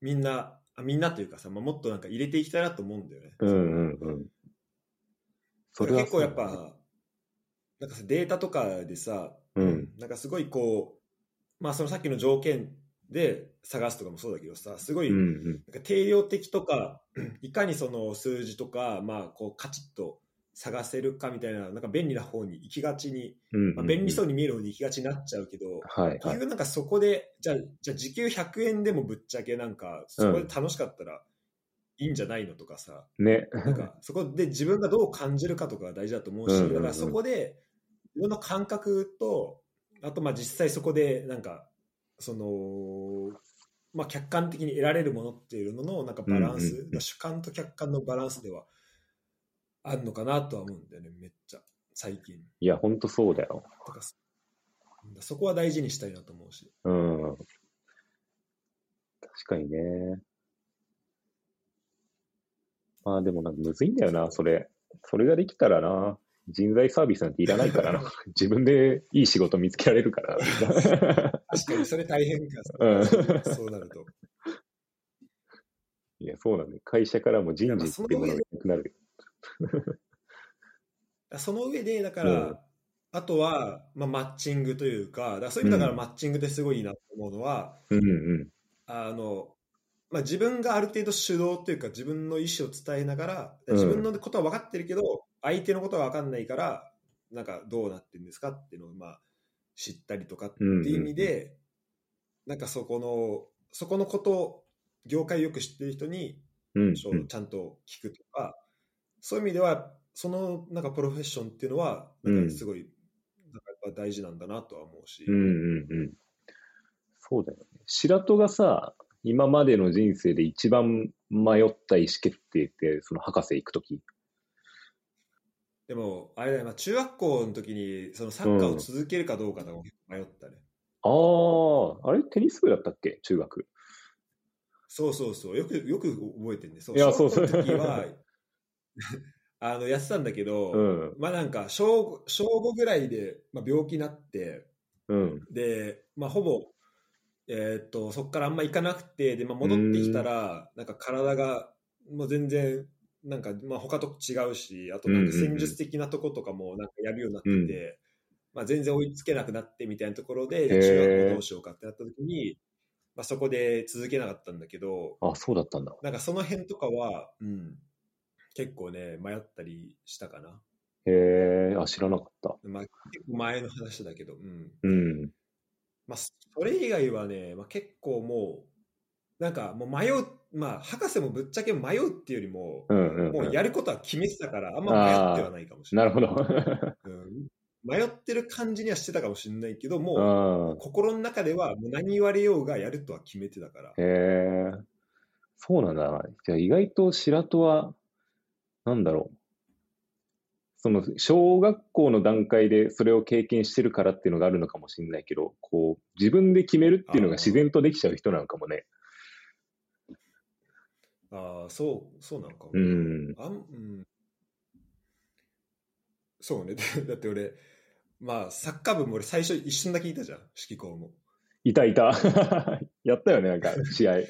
みんな、あみんなというかさ、まあ、もっとなんか入れていきたいなと思うんだよね。うんうんうん。それは結構やっぱ、なんかさデータとかでさ、うんなんかすごいこう、まあそのさっきの条件で探すとかもそうだけどさ、すごい。なんか定量的とか、いかにその数字とか、まあ、こうカチッと探せるかみたいな、なんか便利な方に行きがちに、うんうんまあ、便利そうに見える方に行きがちになっちゃうけど、はいはい。結局なんかそこで、じゃあ、じゃあ時給100円でもぶっちゃけなんか、そこで楽しかったらいいんじゃないのとかさ、ね。なんかそこで自分がどう感じるかとかが大事だと思うし、うんうんうんだからそこで自分の感覚と、あとまあ実際そこでなんか、その、まあ客観的に得られるものっていうののなんかバランス、うんうんうん主観と客観のバランスではあるのかなとは思うんだよね、めっちゃ、最近。いや、ほんとそうだよ。とかそこは大事にしたいなと思うし。うん。確かにね。まあでもなんかむずいんだよな、それ。それができたらな、人材サービスなんていらないからな。自分でいい仕事見つけられるから。確かにそれ大変か、うんそうなると。いや、そうなんだよ。会社からも人事っていうものがなくなる。その上で、だから、うん。あとは、まあ、マッチングというか、だそういう意味だからうん。マッチングってすごいいいなと思うのは、うんうん。あの、まあ、自分がある程度主導というか自分の意思を伝えながら、うん。自分のことは分かってるけど、相手のことは分かんないから、なんかどうなってるんですかっていうのを、まあ、知ったりとかっていう意味で、なんかそこの、そこのこと、業界をよく知ってる人に、ちゃんと聞くとか、そういう意味では、そのなんかプロフェッションっていうのは、なんかすごい、なんかやっぱ大事なんだなとは思うし、うんうんうん。そうだよね。白戸がさ、今までの人生で一番迷った意思決定って、その博士行くとき。でも、あれだよな、中学校の時にそのサッカーを続けるかどうかとか迷ったね。ああ、あれテニス部だったっけ？中学。そうそうそう、よくよく覚えてるね。そういや小学校のそう時は あのやってたんだけど、うん。まあなんか小小5ぐらいで、まあ、病気になって、うん。で、まあ、ほぼ、えーっとそこからあんま行かなくてで、まあ、戻ってきたらなんか体がもう全然なんか、まあ、他と違うしあとなんか戦術的なとことかもなんかやるようになってて、うんまあ、全然追いつけなくなってみたいなところで中学校どうしようかってなった時に、まあ、そこで続けなかったんだけどあ、そうだったんだ。なんかその辺とかは、うん、結構ね迷ったりしたかな、へえ、あ、知らなかった。まあ、結構前の話だけど、うん、うん。まあ、それ以外はね、まあ、結構もう、なんかもう迷う、まあ、博士もぶっちゃけ迷うっていうよりも、うんうん、うん。もうやることは決めてたから、あんま迷ってはないかもしれない。なるほど。うん迷ってる感じにはしてたかもしれないけど、もあう心の中ではもう何言われようがやるとは決めてたからー。へえ。そうなんだ。じゃあ意外と白戸は、なんだろう。その小学校の段階でそれを経験してるからっていうのがあるのかもしれないけど、こう、自分で決めるっていうのが自然とできちゃう人なのかもね。ああ、そう、そうなのかも。うん。あん、うん。そうね。だって俺、まあ、サッカー部も俺最初一瞬だけいたじゃん、指揮校も。いたいた。やったよね、なんか、試合。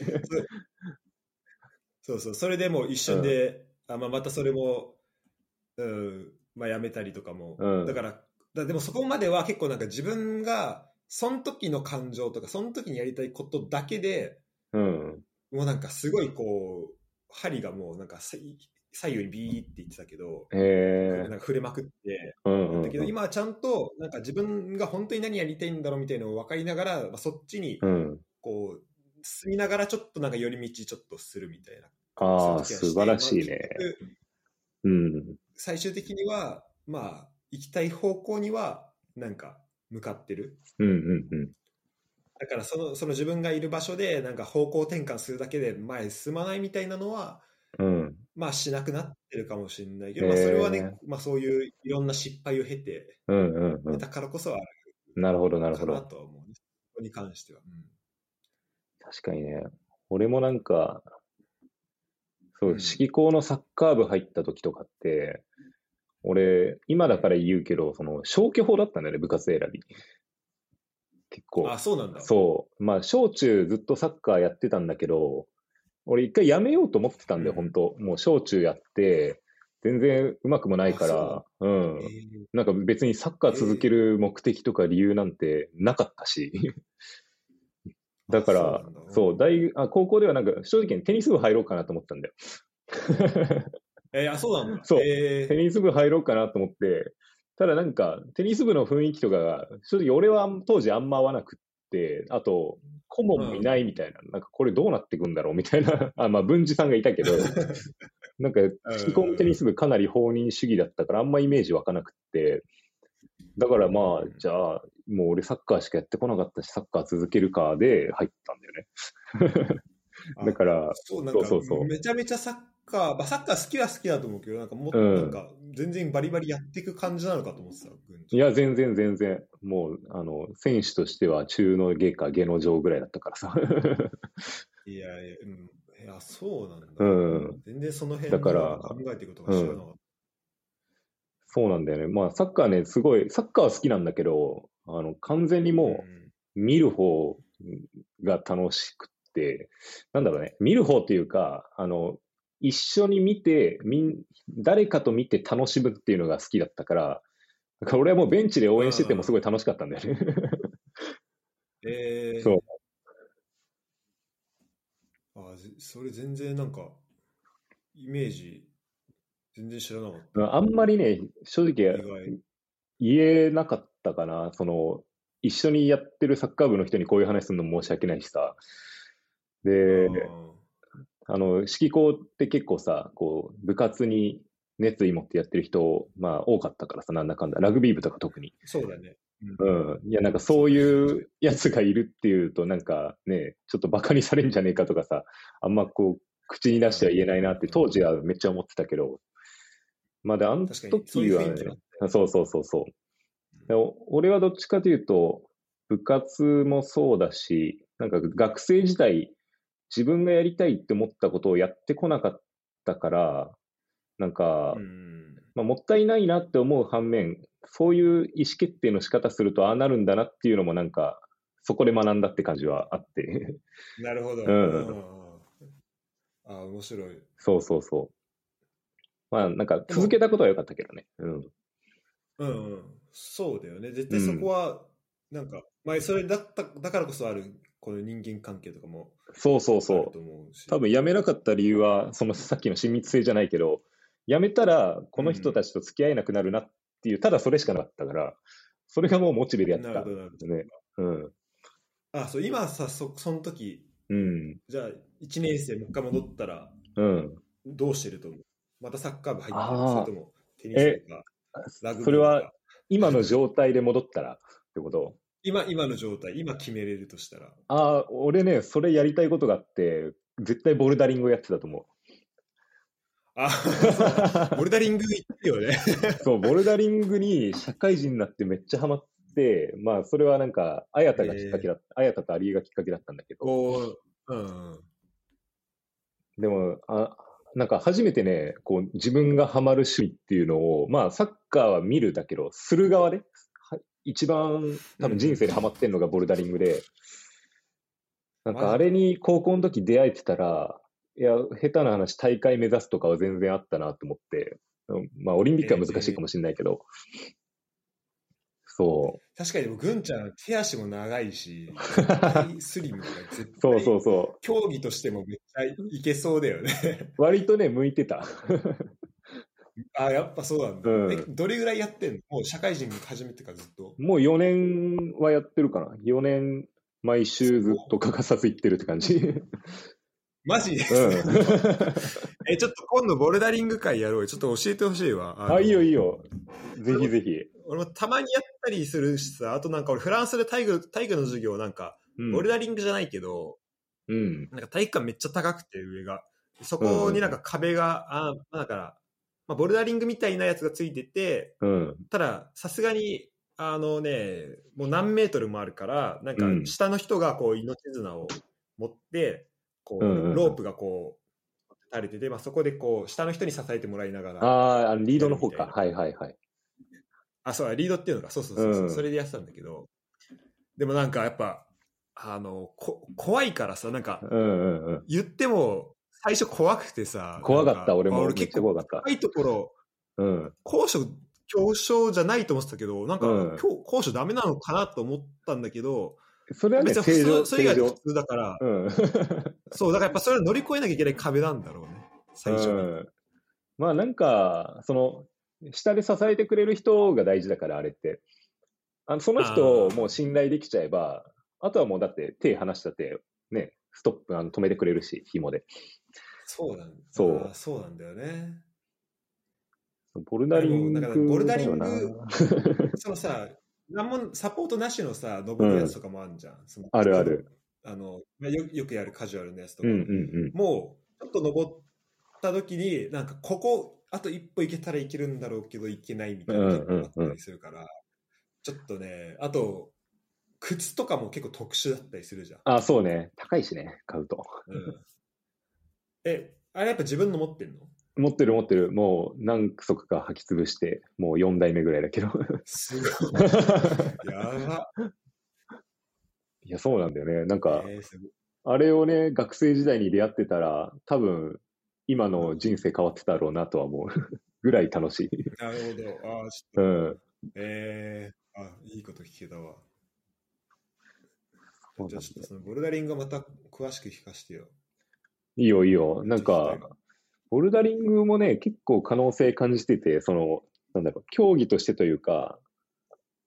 そうそう、それでもう一瞬で、あまあ、またそれも、うん、まあやめたりとかも。うんだから、だでもそこまでは結構なんか自分が、その時の感情とか、その時にやりたいことだけで、うん。もうなんかすごいこう、針がもうなんかさ左右にビーって言ってたけど、へえなんか触れまくって、うんうんだけどうん。今はちゃんとなんか自分が本当に何やりたいんだろうみたいなのを分かりながら、まあ、そっちにうん。こう進みながらちょっとなんか寄り道ちょっとするみたいな。ああ、素晴らしいね。うん。最終的には、まあ、行きたい方向にはなんか向かってる。うんうんうん。だからそのその自分がいる場所でなんか方向転換するだけで前に進まないみたいなのは、うん。まあしなくなってるかもしれないけど、まあ、それはね、まあ、そういういろんな失敗を経て、うんうんうん。だからこそあるなるほど、なるほど。とは思うね。そこに関しては。うん確かにね。俺もなんか、そう、うん指揮校のサッカー部入った時とかって、俺、今だから言うけど、その、消去法だったんだよね、部活選び。結構。あ、そうなんだ。そう。まあ、小中ずっとサッカーやってたんだけど、俺一回やめようと思ってたんだよ、うん本当もう小中やって、全然うまくもないから、うんえ。ーなんか別にサッカー続ける目的とか理由なんてなかったし。だからそう大あ高校ではなんか正直にテニス部入ろうかなと思ったんだよ。えーあ、そうなんだ。そう。え。ーテニス部入ろうかなと思って、ただなんかテニス部の雰囲気とかが、正直俺は当時あんま合わなくって、あと、顧問もいないみたいな、なんかこれどうなっていくんだろうみたいな、あ、まあ文治さんがいたけど、なんか、引き込むテニス部かなり放任主義だったから、あんまイメージ湧かなくって、だからまあ、じゃあ、もう俺サッカーしかやってこなかったし、サッカー続けるかで入ったんだよね。あだから、そうなんかそうそうそうめちゃめちゃサッカー、まあ、サッカー好きは好きだと思うけど、なんかもっとうんなんか全然バリバリやっていく感じなのかと思ってた。軍いや、全然全然、もう、あの、選手としては中の下か下の上ぐらいだったからさ。いやいや、うん。いや、そうなんだ。うん全然その辺だからの考えていくことが知らなかっそうなんだよね。まあ、サッカーね、すごい、サッカーは好きなんだけど、あの、完全にた。もう、見る方が楽しくって、なんだろうね、見る方っていうか、あの、一緒に見て、みん、誰かと見て楽しむっていうのが好きだったから、だから俺はもうベンチで応援しててもすごい楽しかったんだよね。えー、そうあぜそれ全然なんか、イメージ、全然知らなかった。あんまりね、正直。言えなかったかな。その、一緒にやってるサッカー部の人にこういう話するのも申し訳ないしさ。で、あの、指揮校って結構さ、こう、部活に熱意持ってやってる人、まあ多かったからさ、なんだかんだ。ラグビー部とか特に。そうだね。うん。いや、なんかそういうやつがいるっていうと、なんかね、ちょっとバカにされんじゃねえかとかさ、あんまこう、口に出しては言えないなって当時はめっちゃ思ってたけど、まあで、あの時はね雰囲気だっ、そうそうそうそう。俺はどっちかというと、部活もそうだし、なんか学生時代、自分がやりたいって思ったことをやってこなかったから、なんか、うん。まあ、もったいないなって思う反面、そういう意思決定の仕方するとああなるんだなっていうのもなんか、そこで学んだって感じはあって。なるほど。うんうんあ面白い。そうそうそう。まあなんか続けたことは良かったけどね。うん。うんうん。そうだよね。絶対そこは、なんか、まあ、それだった、だからこそある、この人間関係とかもそうそうあそう。多分辞めなかった理由は、そのさっきの親密性じゃないけど、辞めたらこの人たちと付き合えなくなるなっていう、ただそれしかなかったから、それがもうモチベでやってた。なるほど、なるほど。ね。うん。あ、そう、今さ、そ、その時、うん。じゃあ、1年生もう一回戻ったら、うん。どうしてると思う？またサッカー部入ってる？それとも、テニスとか？それは今の状態で戻ったらってこと？今、今の状態、今決めれるとしたら。ああ、俺ね、それやりたいことがあって、絶対ボルダリングをやってたと思う。ボルダリング行ってるよね。そう、ボルダリングに社会人になってめっちゃハマって、まあ、それはなんか、綾田がきっかけだった、綾田と有井がきっかけだったんだけど、うん。でも、あ、なんか初めてね、こう、自分がハマる趣味っていうのを、まあ、サッカーは見るだけど、する側で、は一番多分人生でハマってんのがボルダリングで、なんかあれに高校の時出会えてたら、いや、下手な話、大会目指すとかは全然あったなと思って、うんまあ、オリンピックは難しいかもしれないけど、そ確かにでも、ぐんちゃん、手足も長いし、スリムだから絶う、そう対そうそ競技としてもめっちゃいけそうだよね。う。割とね、向いてた。あ、やっぱそうなんだ。うんえ、どれぐらいやってんの？もう社会人始めてからずっと？もう4年はやってるかな。4年、毎週ずっと欠かさず行ってるって感じ。うん。マジ？で、え、ちょっと今度ボルダリング会やろうよ。ちょっと教えてほしいわ。のあ、いいよいいよ。ぜひぜひ。俺もたまにやったりするしさ、あとなんか俺フランスで体育体育の授業なんか、うんボルダリングじゃないけど、うん。なんか体育館めっちゃ高くて上が。そこになんか壁が、あまあだから、まあ、ボルダリングみたいなやつがついてて、うん。たださすがに、あのね、もう何メートルもあるから、なんかうん下の人がこう命綱を持って、こう、うんうんロープがこう、垂れてて、まあ、そこでこう、下の人に支えてもらいながら、ああ、リードの方か。みはいはいはい。あ、そう、リードっていうのか、そうそうそうそう、うんそれでやってたんだけど、でもなんかやっぱ、あの、こ怖いからさ、なんか、うんうんうん。言っても、最初怖くてさ、怖かった、俺も。めっ結構怖かった。高いところ、うん。高所恐怖症じゃないと思ってたけど、なんか、うん高所ダメなのかなと思ったんだけど、それはね、正常、普通、それ以外は普。通だから、うん。そう、だからやっぱそれを乗り越えなきゃいけない壁なんだろうね、最初に。うんまあなんか、その、下で支えてくれる人が大事だから、あれって。あのその人をもう信頼できちゃえば、あとはもうだって手離したって、ね、ストップあの止めてくれるし、紐で。そうなんそうそうなんだよね。ボルダリングでもなんかボルダリング そのさ、なんもサポートなしのさ、登るやつとかもあるじゃん。そのあるある。あのまあよよくやるカジュアルなやつとか。うんうんもう、ちょっと登った時に、なんかここ、あと一歩行けたらいけるんだろうけど、行けないみたいな結構あったりするから、ちょっとね、あと、靴とかも結構特殊だったりするじゃん。あ、そうね。高いしね、買うと。うん、え、あれやっぱ自分の持ってんの？持ってる持ってる。もう何足か履き潰して、もう4代目ぐらいだけど。すごい。やば。いや、そうなんだよね。なんか、えーあれをね、学生時代に出会ってたら、多分、今の人生変わってたろうなとは思う。ぐらい楽しい。なるほど。あーちうょっと、ん。えー、あ、いいこと聞けたわ。じゃあちょっとそのボルダリングまた詳しく聞かせてよ。いいよいいよ。なんか、ボルダリングもね、結構可能性感じてて、その、なんだろう、競技としてというか、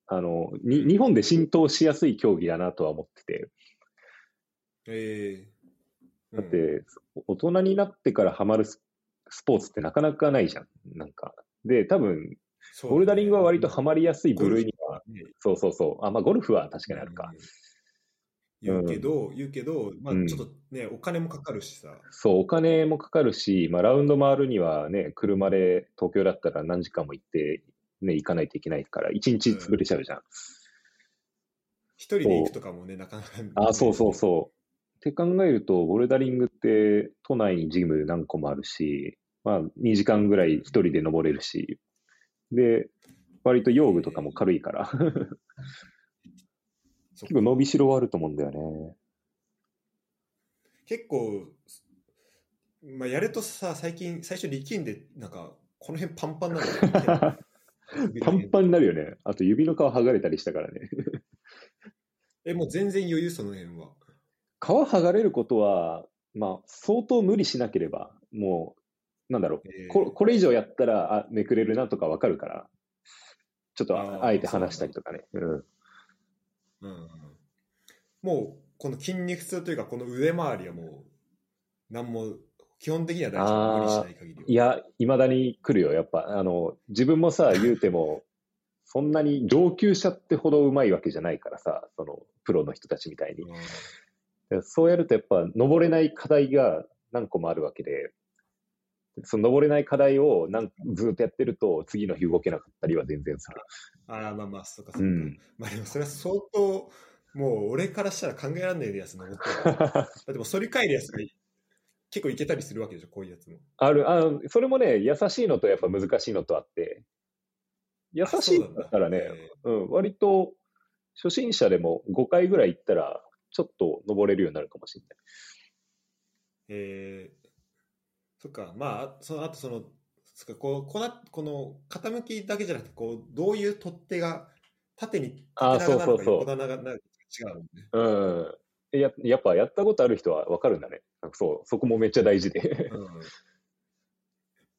あの、に、日本で浸透しやすい競技だなとは思ってて、えー、だって、大人になってからハマるススポーツってなかなかないじゃん。なんか。で、多分、そうボルダリングは割とハマりやすい部類には、ねそうそうそう。あ、まあ、ゴルフは確かにあるか。うん言うけど、言うけど、まあうん。ちょっとね、お金もかかるしさ。そう、お金もかかるし、まあ、ラウンド回るにはね、車で東京だったら何時間も行って、ね、行かないといけないから、一日潰れちゃうじゃん。一人で行くとかもね、なかなか、あ、そうそうそう。って考えると、ボルダリングって都内にジム何個もあるし、まあ、2時間ぐらい一人で登れるし、で、割と用具とかも軽いから、そう結構伸びしろはあると思うんだよね。結構、まあ、やるとさ、最近、最初力んで、なんか、この辺パンパンなのよ パンパンになるよね。あと指の皮剥がれたりしたからね。え、もう全然余裕、その辺は。皮剥がれることは、まあ、相当無理しなければ、もう、なんだろう、えーここれ以上やったら、あ、めくれるなとかわかるから、ちょっとあえて話したりとかね。うん。うんうんもう、この筋肉痛というか、この腕周りはもう、なんも、基本的には大丈夫。無理しない限りは。いや、いまだに来るよ。やっぱ、あの、自分もさ、言うても、そんなに上級者ってほどうまいわけじゃないからさ、その、プロの人たちみたいに。うん、そうやるとやっぱ、登れない課題が何個もあるわけで、その登れない課題をなんずっとやってると、次の日動けなかったりは全然する。ああ、まあまあ、そっかそっか。うん。まあでもそれは相当、もう俺からしたら考えられないやつ登ってる。だってもう反り返るやつが結構いけたりするわけでしょ、こういうやつも。ある、あの、それもね、優しいのとやっぱ難しいのとあって、優しいんだったらね、えうん、割と初心者でも5回ぐらい行ったら、ちょっと登れるようになるかもしれない。えーそっか、まあ、そのあとその、こうこなこの傾きだけじゃなくて、こうどういう取っ手が縦に縦長なのか横長なのか違うもんね。うん。えややっぱやったことある人はわかるんだね。そう、そこもめっちゃ大事で。うん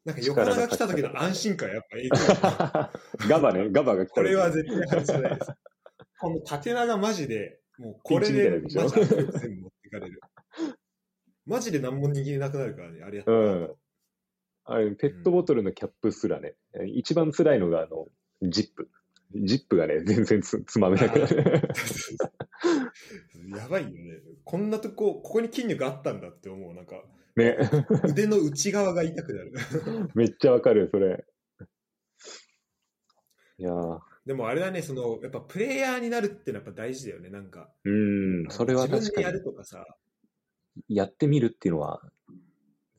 なんか横長来た時の安心感やっぱいい ガバね、ガバが来た時これは絶対外せないです。この縦長マジで、もうこれで全部持っていかれる。マジで何も握れなくなるからね、あれやったらうんあれ、ペットボトルのキャップすらね、一番辛いのが、あの、ジップ。ジップがね、全然つつまめなくなる。やばいよね。こんなとこ、ここに筋肉あったんだって思う。なんか、ね。腕の内側が痛くなる。めっちゃわかる、それ。いやーでもあれだね、その、やっぱプレイヤーになるってのはやっぱ大事だよね、なんか。うーん、それは確かに自分でやる。とかさ、やってみるっていうのは、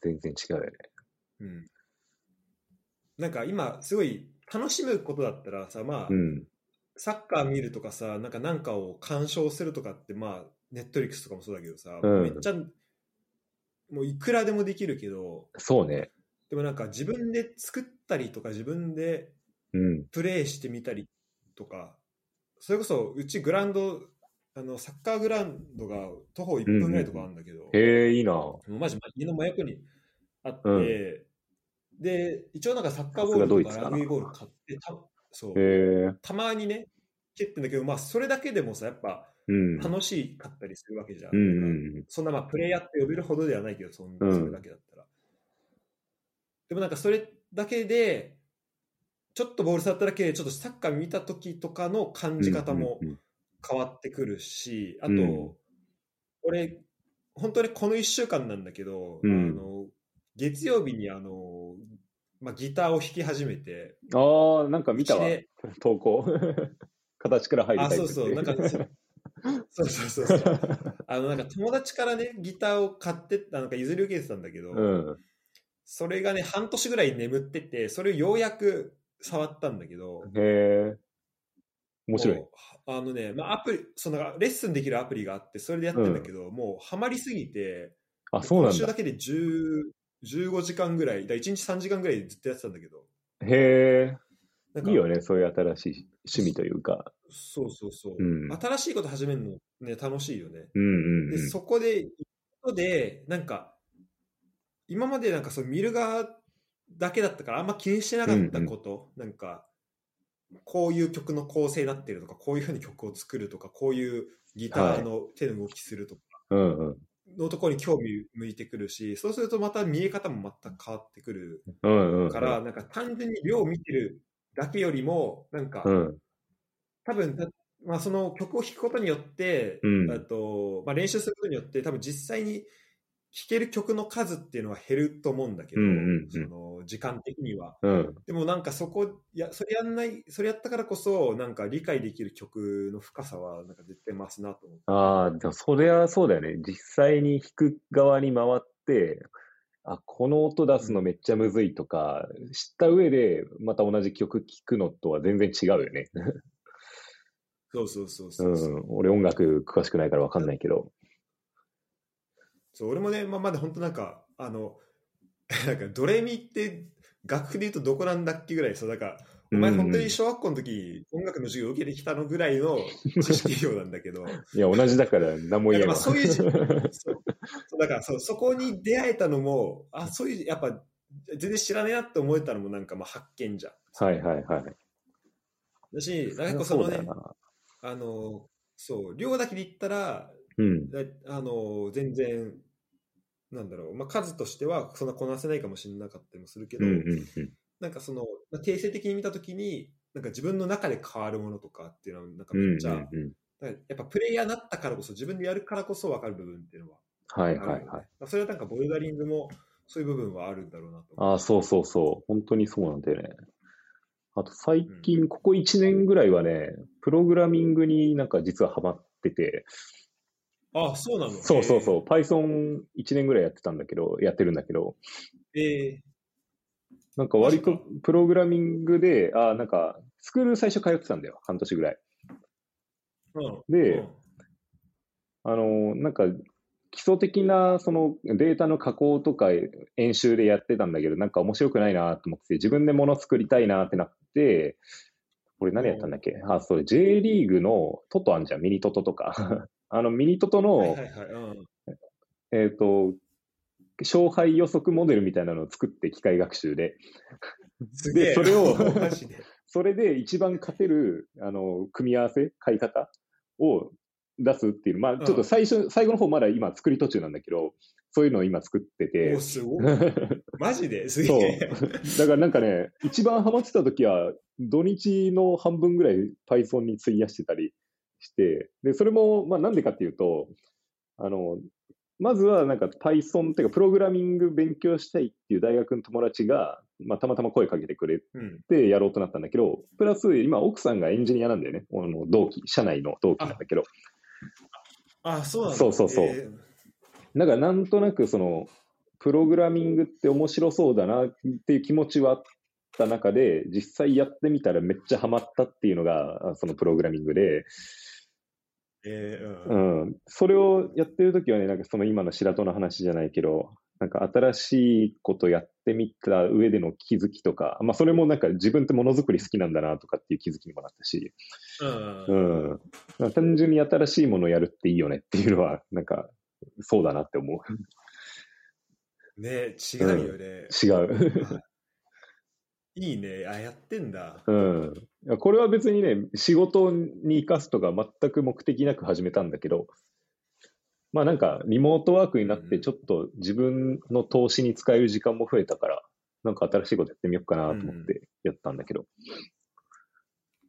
全然違うよね。うん。なんか今、すごい楽しむことだったらさ、まあ、うん。サッカー見るとかさ、なんかなんかを鑑賞するとかって、まあ、ネットリックスとかもそうだけどさ、うんめっちゃ、もういくらでもできるけど、そうね。でもなんか自分で作ったりとか、自分でうん。プレイしてみたりとか、それこそ、うちグラウンド、あの、サッカーグラウンドが徒歩1分ぐらいとかあるんだけど、へえ、いいな。もうマジ家の真横にあって、うんで、一応なんかサッカーボールとかラグビーボール買って、たそうたまにね、蹴ってんだけど、まあ、それだけでもさ、やっぱうん。楽しかったりするわけじゃん。うんそんなまあプレイヤーって呼べるほどではないけど、そんうんそれだけだったら。でもなんかそれだけで、ちょっとボール触っただけで、ちょっとサッカー見た時とかの感じ方もうんうん変わってくるし、あと、うん俺、本当にこの1週間なんだけど、うんあの月曜日にあの、まあ、ギターを弾き始めて、ああ、なんか見たわ投稿。形から入るあ、タイプそうそう、なんか、そ そうそうそうそう。あの、なんか友達からね、ギターを買ってった、なんか譲り受けてたんだけど、うん。それがね、半年ぐらい眠ってて、それをようやく触ったんだけど、へえ。面白い。あのね、まあ、アプリ、そのレッスンできるアプリがあって、それでやってんだけど、もうハマりすぎて、あ、そうなんだ。今週だけで10 15時間ぐらい、だ1日3時間ぐらいずっとやってたんだけど、へえ。いいよね、そういう新しい趣味というか。そうそうそう、うん新しいこと始めるのね、楽しいよね。うんうんうで、ん。そこで、で、なんか、今までなんかそう見る側だけだったから、あんま気にしてなかったこと、なんか、こういう曲の構成になってるとか、こういうふうに曲を作るとか、こういうギターの手の動きするとか、うんうん。のところに興味向いてくるし、そうするとまた見え方も全く変わってくるうんうん。から、なんか単純に量を見てるだけよりも、なんか、うん。多分たまあ、その曲を弾くことによって、うんあとまあ、練習することによって多分実際に弾ける曲の数っていうのは減ると思うんだけど、うんうんうんその時間的には。うん。でもなんかそこやそれやんないそれやったからこそなんか理解できる曲の深さはなんか絶対増すなと思って。ああ、でもそれはそうだよね。実際に弾く側に回って、あ、この音出すのめっちゃむずいとか、知った上でまた同じ曲聴くのとは全然違うよね。そうそうそうそううん。俺音楽詳しくないからわかんないけど。そう俺もね、まあ、まだ本当なんかあの なんかドレミって楽譜で言うとどこなんだっけぐらいそうだからお前本当に小学校の時、音楽の授業を受けてきたのぐらいの知識量なんだけど、いや、同じだから何も言えんわ。まあそういうじそうだからそうそこに出会えたのも、あそういう、やっぱ全然知らねえなって思えたのもなんかまあ発見じゃん。はいはいはい。だし、なんかそのね。あの、そう、量だけで言ったら、うん。だあの全然、なんだろう、まあ、数としてはそんなこなせないかもしれなかったりもするけど、うんうんうん。なんかその、まあ、定性的に見たときに、なんか自分の中で変わるものとかっていうのは、なんかうんうんめっちゃ、うん。なんかやっぱプレイヤーになったからこそ、自分でやるからこそ分かる部分っていうのははいはいはい。まあそれはなんかボルダリングもそういう部分はあるんだろうなとああ、そうそうそう。本当にそうなんだよね。あと最近、ここ1年ぐらいはね、プログラミングになんか実はハマってて、あ、そうなの？そうそうそう、Python1 年ぐらいやってたんだけど、やってるんだけど、ええなんか割とプログラミングで、ああ、なんか、スクール最初通ってたんだよ、半年ぐらい。うん。でうん。あの、なんか、基礎的なそのデータの加工とか演習でやってたんだけど、なんか面白くないなと思って、自分で物作りたいなってなって、これ何やったんだっけ？あ、それ J リーグのトトあんじゃん、ミニトトとか。あのミニトトの、はいはいはい。うんえっ、と、勝敗予測モデルみたいなのを作って機械学習で。でそれを。それで一番勝てる、あの、組み合わせ、買い方を出すっていう、まあ、ちょっと最初、最後の方まだ今作り途中なんだけど、そういうのを今作っててお、すごい。マジで？すそうげえ。。だからなんかね、一番ハマってた時は、土日の半分ぐらい Python に費やしてたりして、で、それも、まあなんでかっていうと、あの、まずはなんか Python っていうか、プログラミング勉強したいっていう大学の友達が、まあたまたま声かけてくれうん。てやろうとなったんだけど、プラス今奥さんがエンジニアなんだよね。あの同期、社内の同期なんだけど。あ、そうなんだ。そうそうそうえだからなんとなくその、プログラミングって面白そうだなっていう気持ちはあった中で、実際やってみたらめっちゃハマったっていうのが、あそのプログラミングで、えううん。ん、それをやってるときはね、なんかその今の白戸の話じゃないけど、なんか新しいことやってみた上での気づきとか、まあそれもなんか自分ってものづくり好きなんだなとかっていう気づきにもなったし、うんう。ん。まあ単純に新しいものをやるっていいよねっていうのは、なんか、そうだなって思う。ね違うよね。違う。いいね。あ、やってんだ。うん。これは別にね、仕事に生かすとか全く目的なく始めたんだけど、まあなんか、リモートワークになってちょっと自分の投資に使える時間も増えたから、なんか新しいことやってみようかなと思ってやったんだけど、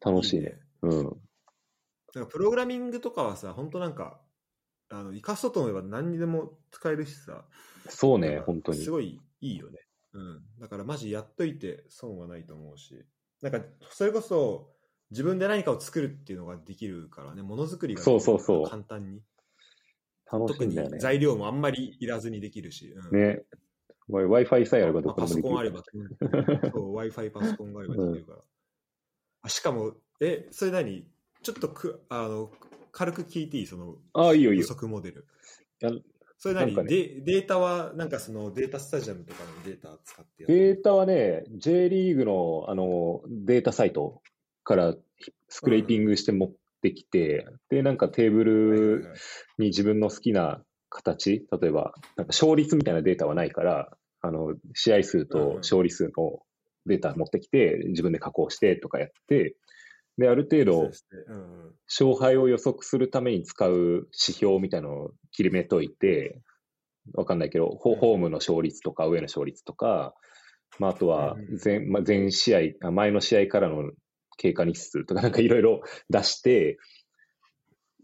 楽しいね。うん。だからプログラミングとかはさ、本当なんか、あの生かそうと思えば何にでも使えるしさ、そうね、なんか本当にす。ごいいいよね。うん。だからマジやっといて損はないと思うし、なんかそれこそ自分で何かを作るっていうのができるからね、ものづくりがそうそうそう簡単に。楽し特にいんだよね。材料もあんまりいらずにできるし。うん、ね。Wi-Fi さえあればどこでもでソコンあきる。れば、Wi-Fi パソコンがあればできるから。あしかも、え、それ何？ちょっとくあの軽く聞いていい？そのああ、いいよいい予よ。測モデル。それ何、なんかね。デデータは、なんかそのデータスタジアムとかのデータ使ってデータはね、J リーグのあのデータサイトからスクレーピングして持ってきて、で、なんかテーブルはいに自分の好きな形、例えば、なんか勝率みたいなデータはないから、あの、試合数と勝利数のデータ持ってきて、自分で加工してとかやって、で、ある程度勝敗を予測するために使う指標みたいなのを決めといて、わかんないけど、ホホームの勝率とか、上の勝率とか、まあ、あとは前、まあ、前試合、あ前の試合からの経過日数とか、なんかいろいろ 出して、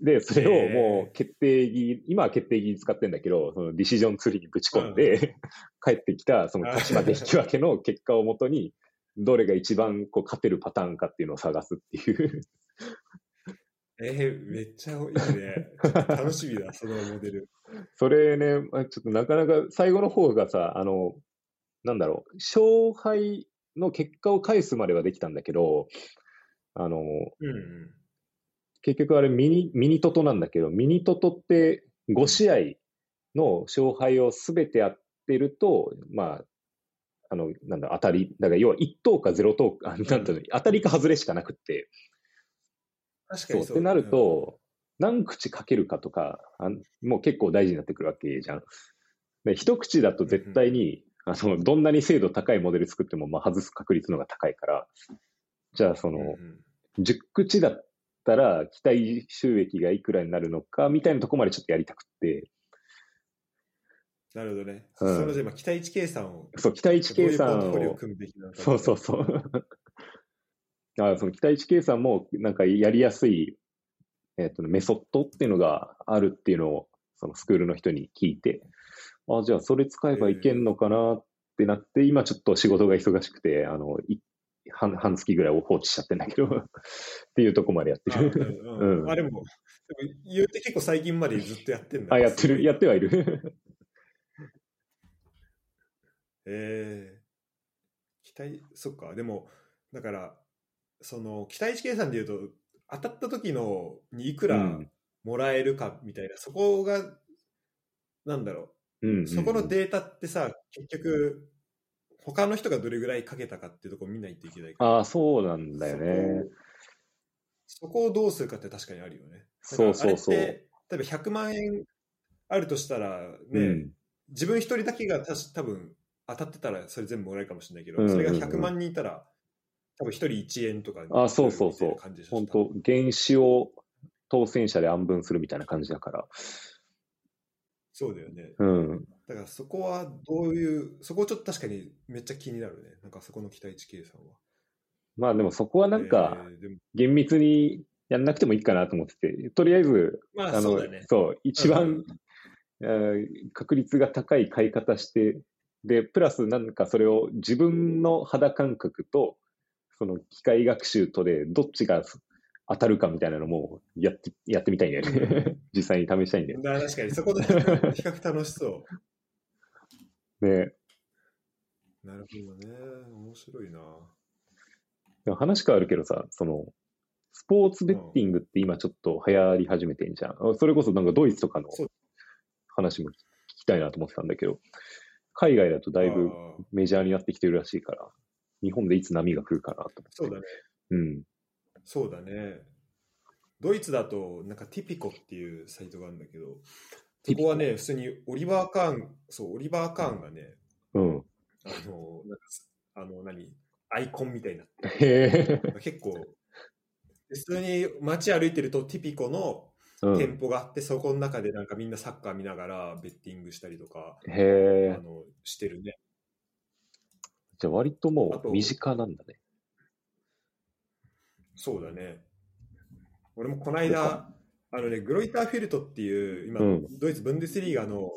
で、それをもう決定儀、今は決定儀使ってんだけど、そのディシジョンツリーにぶち込んで、帰ってきたその勝ち負け引き分けの結果をもとに、どれが一番こう勝てるパターンかっていうのを探すっていう。えー、めっちゃいいね。楽しみだ、そのモデル。それね、まあちょっとなかなか最後の方がさ、あの、なんだろう、勝敗の結果を返すまではできたんだけど、あの、うんうん。結局あれミニ、ミニトトなんだけど、ミニトトって5試合の勝敗をすべてやってると、まあ、あの、なんだ、当たり、だから要は1等か0等か、あなんていうの、当たりか外れしかなくって、確かにそう。ってなると、何口かけるかとか、あんもう結構大事になってくるわけじゃん。で、一口だと絶対に、あの、どんなに精度高いモデル作っても、まあ、外す確率の方が高いから、じゃあ、その、うんうん。10口だったら、期待収益がいくらになるのか、みたいなところまでちょっとやりたくって、なるほどね。うんそのじゃあ今、期待値計算を、そう、期待値計算どういう。そうそうそう。あその期待値計算も、なんかやりやすい、えっ、と、メソッドっていうのがあるっていうのを、そのスクールの人に聞いて、あ、じゃあそれ使えばいけんのかなってなって、今ちょっと仕事が忙しくて、あの、い半半月ぐらいを放置しちゃってんだけど、っていうとこまでやってる。うんうんあでも、でも言うて結構最近までずっとやってんだ。あ、やってる、やってはいる。えー、期待、そっか、でも、だから、その、期待値計算でいうと、当たった時のにいくらうん。もらえるかみたいな、そこが、なんだろう。んうんうう、ん。そこのデータってさ、結局、他の人がどれぐらいかけたかっていうところを見ないといけないから、ああ、そうなんだよね。そこをどうするかって確かにあるよね。そうそうそう。例えば100万円あるとしたら、ね、うん。自分一人だけがたし多分当たってたらそれ全部もらえるかもしれないけど、うんうんうんそれが100万人いたら多分一人1円とかあそうそうそう本当原子を当選者で暗分するみたいな感じだから。そうだよね。うん。だからそこはどういう、そこちょっと確かにめっちゃ気になるね。なんかそこの期待値計算は。まあでもそこはなんか、厳密にやんなくてもいいかなと思ってて、とりあえず、まああの、そうだね。そう、一うん番、えー確率が高い買い方して、で、プラスなんかそれを自分の肌感覚と、その機械学習とで、どっちが当たるかみたいなのもやって、やってみたいんだよね。実際に試したいんだよ確かにそこで比較楽しそう。ね。なるほどね。面白いな。話変わるけどさ、その、スポーツベッティングって今ちょっと流行り始めてんじゃん。あそれこそなんかドイツとかの話も聞きたいなと思ってたんだけど、海外だとだいぶメジャーになってきてるらしいから、日本でいつ波が来るかなと思って。そうだね。うん。そうだね。ドイツだと、なんかティピコっていうサイトがあるんだけど、そこはね、普通にオリバー・カーン、そう、オリバー・カーンがね、うん。あの、なんか、あの、何、アイコンみたいになっ。て、結構、普通に街歩いてるとティピコのうん。店舗があって、そこの中でなんかみんなサッカー見ながらベッティングしたりとか、へえ。あの、してるね。じゃあ割ともう身近なんだね。そうだね。俺もこの間、あのね、グロイターフィルトっていう、今、うんドイツ・ブンデスリーガの、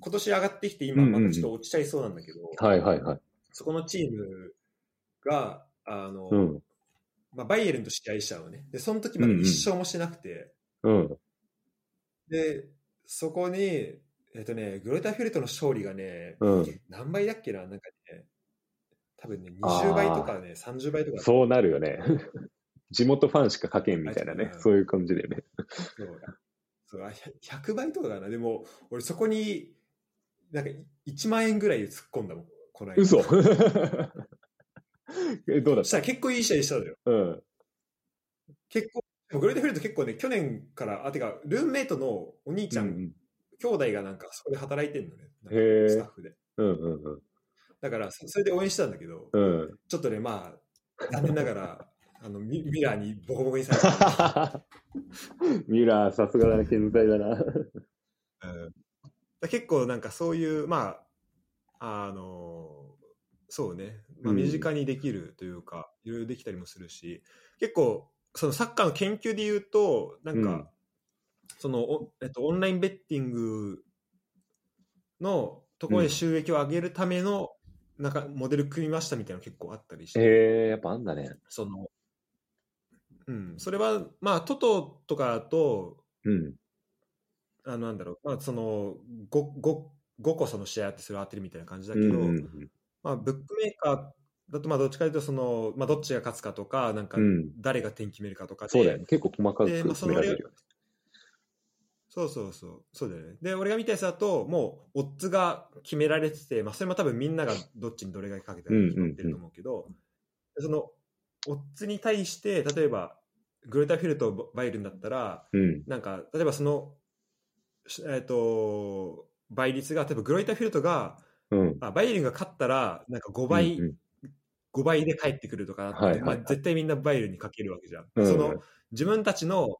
今年上がってきて、今、うんうんうんまたちょっと落ちちゃいそうなんだけど、はいはいはい。そこのチームが、あの、うん。まあ、バイエルンと試合したのね。で、その時まで一勝もしてなくて、うん。で、そこに、えっ、とね、グロイターフィルトの勝利がね、うん。何倍だっけななんかね、多分ね、あー20倍とかね、30倍とか。そうなるよね。地元ファンしか書けんみたいなねう。んそういう感じだよね。そうそうあ100倍とかかな。でも、俺そこに、なんか1万円ぐらい突っ込んだもん、この間。嘘 え、どうだっそしたら結構いい試合したのよ。たうん。結構、グレートフィールド結構ね、去年から、あ、てか、ルームメイトのお兄ちゃん、うん兄弟がなんかそこで働いてんのね。スタッフで。うんうんだから、そそれで応援してたんだけど、うん。うん。ちょっとね、まあ、残念ながら、あのミミラーにボコボコにされた。ミュラー、さすがだね、健在だな。うんだ結構なんかそういう、まあ、あのそうね、まあ、うん身近にできるというか、いろいろできたりもするし、結構、そのサッカーの研究で言うと、なんか、うんそのお、えっと、オンラインベッティングのところで収益を上げるための、なんかモデル組みましたみたいなの結構あったりして、えー、やっぱあんだね。その、うん、それは、まあ、トトとかだと、うん。あのなんだろう、まあ、その 5, 5, 5個その試合あってそれを当てるみたいな感じだけど、うんうんまあ、ブックメーカーだとまあどっちかというとその、まあ、どっちが勝つかとかなんかうん誰が点決めるかとかで、そうだよね。結構細かく決められるよね。そうそうそうそうだよねで俺が見たやつだともうオッズが決められてて、まあ、それも多分みんながどっちにどれぐらいかけたら決まってると思うけど、でそのオッズに対して例えばグレーターフィルとバイエルンだったらうん。なんか例えばその、しえっと倍率が例えばグロイターフィルトがうん。あバイエルンが勝ったらなんか5倍、うん5倍で帰ってくるとかなって、はいはいはい。まあ、絶対みんなバイエルンにかけるわけじゃん、うんその自分たちの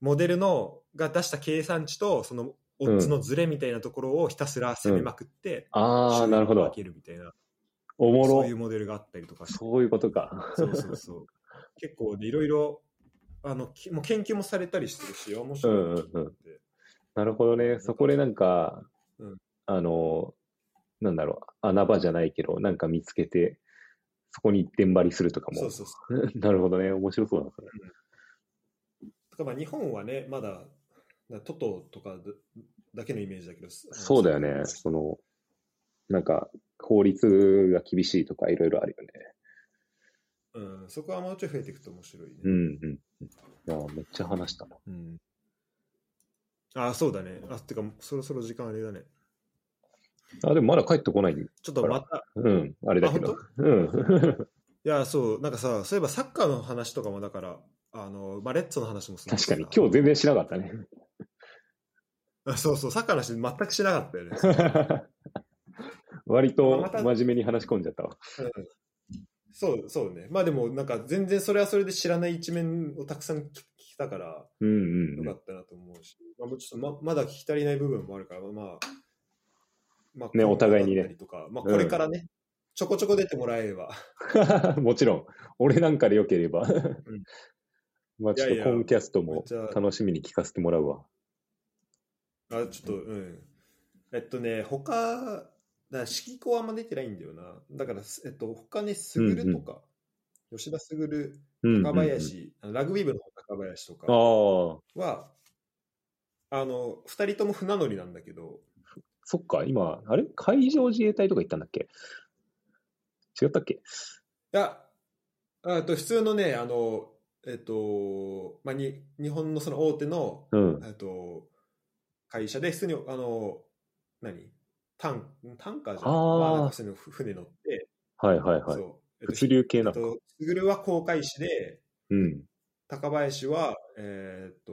モデルのが出した計算値とそのオッズのズレみたいなところをひたすら攻めまくって、ああ、なるほど。収益を分。けるみたいな。おもろ。そういう。モデルがあったりとかそういうことか。そうそうそう。結構ねいろいろあのきもう研究もされたりしてるし面白いなと思って、なるほどね。そこでなんかうん、あの、なんだろう、穴場じゃないけど、なんか見つけて、そこに一点張りするとかも。そうそうそう。なるほどね。面白そうだな、それ。とかまあ日本はね、まだ、なトトとかだだけのイメージだけど、そうだよね。その、なんか、法律が厳しいとかいろいろあるよね。うん、そこはもうちょい増えていくと面白いね。うんうん。いや、めっちゃ話したな。うん。あ、そうだね。あ、てか、そろそろ時間あれだね。あ、でもまだ帰ってこない。ちょっとまた、うん、あれだけど。うん。いや、そう、なんかさ、そういえばサッカーの話とかもだから、あの、まあ、レッツの話もする確かに、今日全然しなかったね。あそうそう、サッカーの話全くしなかったよね。割と真面目に話し込んじゃったわ。うんそう、そうね。まあでも、なんか全然それはそれで知らない一面をたくさん聞聞けたから、うんうんうん。よかったなと思うし、まあ、もうちょっとままだ聞き足りない部分もあるから、まあ、まあ、ねお互いにね。とか、まあ、これからね、ちょこちょこ出てもらえれば、もちろん、俺なんかでよければ。まあちょっといやいやコンキャストも楽しみに聞かせてもらうわ。あちょっと、うん。えっとね、他、だから式子はあんま出てないんだよな。だから、えっと、他ね、すぐるとか、吉田すぐる、うんうんうん。高林、あのラグビー部の高林とかは、あの、二人とも船乗りなんだけど、そっか、今、あれ？海上自衛隊とか行ったんだっけ？違ったっけ？いや、あと普通のね、あの、えっと、まあ、に日本のその大手の、うん。えっと、会社で、普通に、あの、何？タンタンカーじゃない？あーまあ、船乗って、はいはいはい。そう。えっと物流系なのか。えっと、すぐるは航海士で、うん。高林は、えーっと、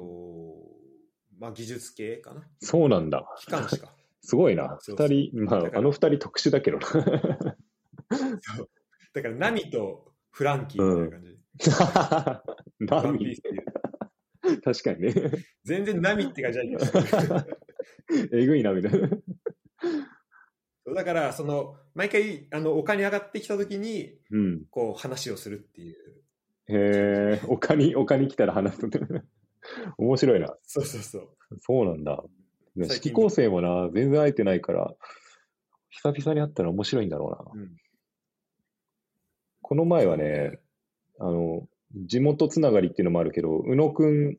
まあ、技術系かな。そうなんだ。機関士か。すごいな。二人、まあ、あの二人特殊だけどな。そうだから、ナミとフランキーみたいな感じ。ナミ。確かにね。全然ナミって感じじゃないけど。えぐいな、みたいな。だから、その、毎回、あの、丘に上がってきたときに、うん。こう、話をするっていう。へえ、丘に、丘に来たら話す。面白いな。そうそうそう。そうなんだ。ね最近式構成もな、全然会えてないから、久々に会ったら面白いんだろうな。うんこの前はね、あの、地元つながりっていうのもあるけど、宇野くんっ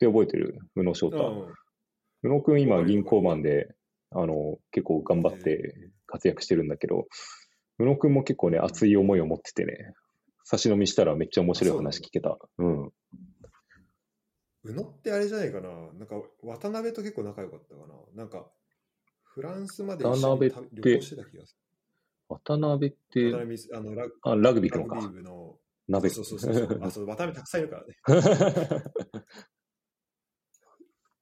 て覚えてる？宇野翔う太。ん宇野くん今銀行マンで、あの、結構頑張って活躍してるんだけど、宇野くんも結構ね、熱い思いを持っててね、差し飲みしたらめっちゃ面白い話聞けた。うん。宇野ってあれじゃないかな。なんか、渡辺と結構仲良かったかな。なんか、フランスまで一緒に渡辺旅って旅行してた気がす渡辺ってる。渡、辺あのラグあ、ラグビーラグビー。部の。鍋。そうそうそうそう。あ、そう、渡辺たくさんいるからね。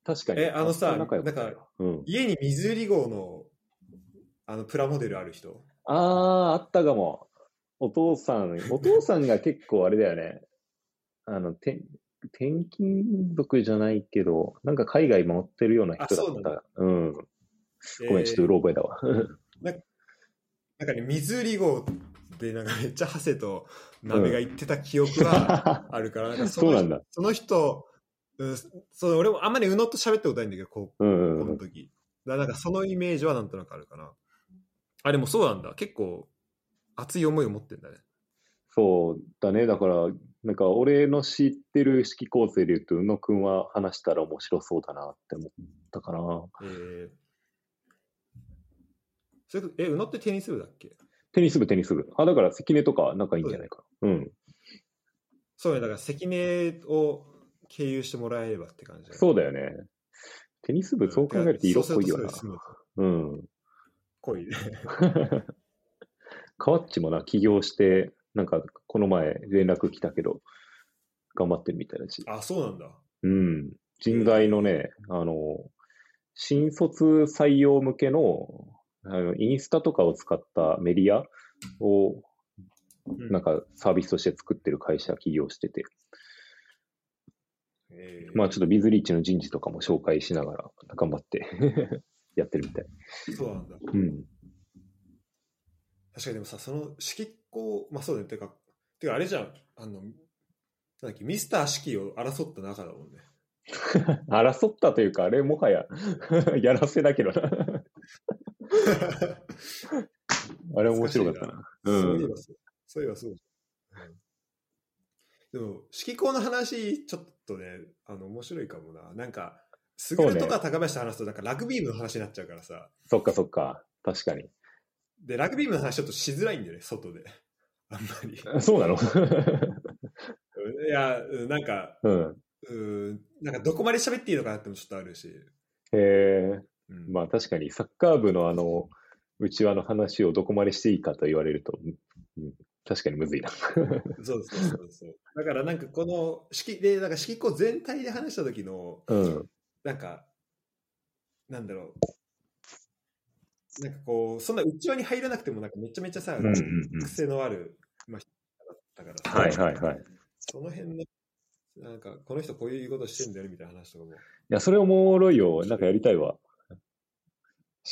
確かに。えあのさなんようん。家に水売り号の、あの、プラモデルある人？ああ、あったかも。お父さん、お父さんが結構あれだよね。あの、て転勤族じゃないけど、なんか海外回ってるような人だった。うん。ごめん、ちょっとうろ覚えだわ。なんかね、水売り号で、なんかめっちゃハセと鍋が言ってた記憶はあるから、なんかそうなんだ。その人、うん、そう俺もあんまり宇野と喋ったことないんだけど、高。校の時。だなんかそのイメージはなんとなくあるかな。あ、でもそうなんだ。結構熱い思いを持ってんだね。そうだね。だから、なんか俺の知ってる式構成で言うと、宇野くんは話したら面白そうだなって思ったかな。えー、それとえ、宇野ってテニス部だっけ？テニス部、テニス部。あ、だから関根とか仲いいんじゃないかな。うん。そうね、だから関根を経由してもらえればって感じだねそうだよね。テニス部、そう考えると色濃いよな。そうん。濃いね。カワッチもな、起業して、なんか、この前連絡来たけど、頑張ってるみたいだし。あ、そうなんだ。うん。人材のね、あの、新卒採用向けの、あのインスタとかを使ったメディアを、うんなんかサービスとして作ってる会社起業してて、えーまあちょっとビズリーチの人事とかも紹介しながら頑張って やってるみたい。そうなんだ。うん。確かにでもさ、その式子、まあそうだね。てか、てかあれじゃん。あの、なんだっけ、ミスター式を争った仲だもんね。争ったというか、あれもはや やらせだけどな。あれ面白かったな。うん。そういえばそう。そういえばそう。うんでも、指揮校の話、ちょっとね、あの、面白いかもな。なんか、スグルとか高林と話すと、なんかラグビー部の話になっちゃうからさ。そっかそっか。確かに。で、ラグビー部の話ちょっとしづらいんだよね、外で。あんまり。そうなの？いや、うんなんか、うん。うん、なんかどこまで喋っていいのかなってもちょっとあるし。へえ。うんまあ確かにサッカー部のあの、内輪の話をどこまでしていいかと言われると、うん、確かにむずいな。そうそうそうそう。だからなんかこの式で、なんか式校全体で話した時の、うん。なんか、なんだろう。なんかこう、そんな内輪に入らなくても、なんかめちゃめちゃさ、うんうんうん癖のある、まあ、人だったからさ、はいはいはい。いその辺の、なんか、この人こういうことしてんだよねみたいな話とかも。や、それおもろいよ。なんかやりたいわ。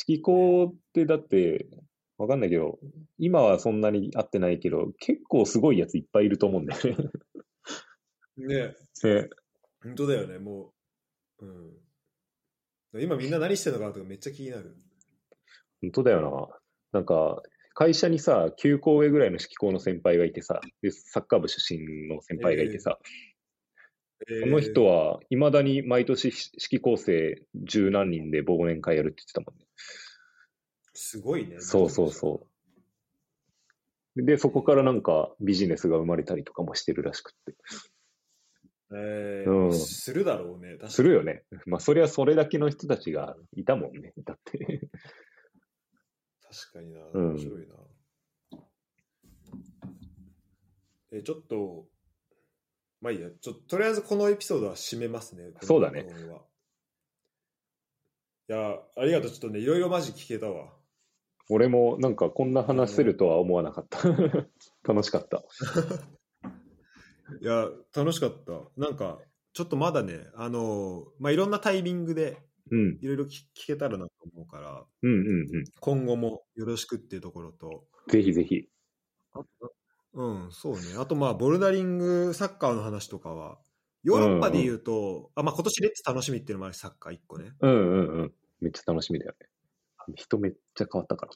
指揮校ってだって、わかんないけど、今はそんなに会ってないけど、結構すごいやついっぱいいると思うんだよね。ねね本当だよね、もう。うん。今みんな何してるのかなとかめっちゃ気になる。本当だよな。なんか、会社にさ、9校上ぐらいの指揮校の先輩がいてさ、でサッカー部出身の先輩がいてさ、その人は、は、いまだに毎年指揮構成十何人で忘年会やるって言ってたもんね。すごいね。そうそうそう。で、そこからなんかビジネスが生まれたりとかもしてるらしくって。えーうんするだろうね。するよね。まあ、そりゃそれだけの人たちがいたもんね。だって。確かにな。うん面白いな。え、ちょっと、まあいいや。ちょとりあえずこのエピソードは締めますね。そうだねこの録音はいや、ありがとう。ちょっとね、いろいろマジ聞けたわ。俺もなんかこんな話せるとは思わなかった。楽しかった。いや、楽しかった。なんか、ちょっとまだね、あの、まあいろんなタイミングでうん。いろいろ聞聞けたらなと思うから、うんうんうん。今後もよろしくっていうところと、ぜひぜひ。うん、そうね。あと、まあ、ボルダリング、サッカーの話とかは、ヨーロッパで言うと、あまあ、今年レッツ楽しみっていうのもあるし、サッカー1個ね。うんうんうん。めっちゃ楽しみだよね。人めっちゃ変わったか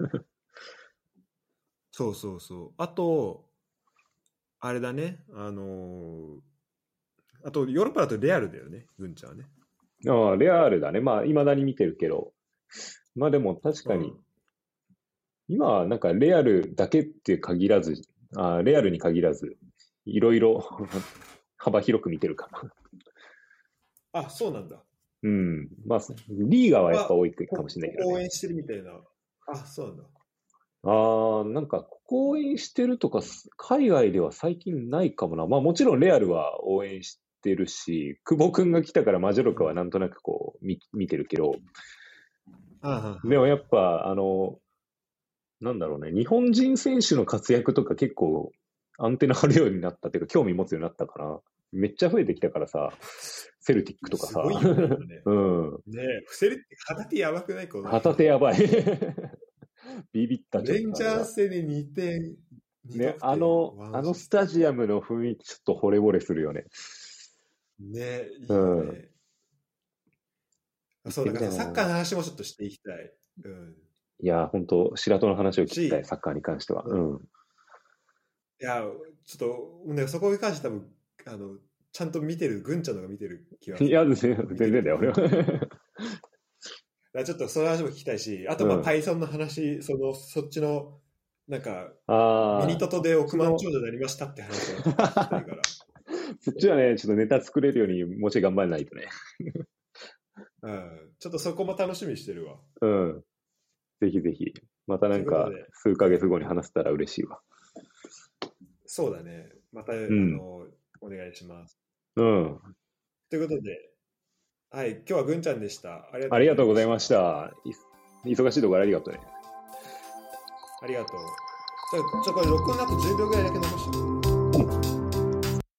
らな。そうそうそう。あと、あれだね、あのーあと、ヨーロッパだとレアルだよね、グンちゃんはね。ああ、レアルだね。まあ、未だに見てるけど。まあでも確かに、うん今はなんかレアルだけって限らず、あレアルに限らず、いろいろ 幅広く見てるかな。あ、そうなんだ。うん。まあ、リーガーはやっぱ多いかもしれないけどね。応援してるみたいな。あ、そうなんだ。ああ、なんか、ここ応援してるとか、海外では最近ないかもな。まあもちろんレアルは応援してるし、久保くんが来たからマジョルカはなんとなくこう見見てるけど、あでもやっぱ、あの、なんだろうね、日本人選手の活躍とか結構アンテナ張るようになったっていうか、興味持つようになったから、めっちゃ増えてきたからさ、セルティックとかさ、すごいよね。うん、ねえ、伏せるって片手やばくない？この旗手やばい。ビビったレンジャーズ戦に2点。二ねあの、あのスタジアムの雰囲気ちょっと惚れ惚れするよね。ねいいうんね。そう、だからサッカーの話もちょっとしていきたい。うん。いや、本当白戸の話を聞きたい、しサッカーに関しては。ううん。いや、ちょっと、ね、そこに関して多分、あの、ちゃんと見てる、ぐんちゃんのが見てる気がする。いや、全然だよ、俺は。ちょっとその話も聞きたいし、あと、まあ、うん Python の話、その、そっちの、なんか、ミニトトで億万長者になりましたって話を聞きたいから。そっちはね、ちょっとネタ作れるようにもうちょい頑張らないとね。うん。ちょっとそこも楽しみにしてるわ。うん。ぜひぜひ。またなんか数ヶ月後に話せたら嬉しいわ。そうだね。また、んあの、お願いします。うん。ということで、はい、今日はぐんちゃんでした。ありがとうございまし。た。い忙しいところありがとうね。ありがとう。ちょ、ちょ、これ録音の後10秒ぐらいだけ残して。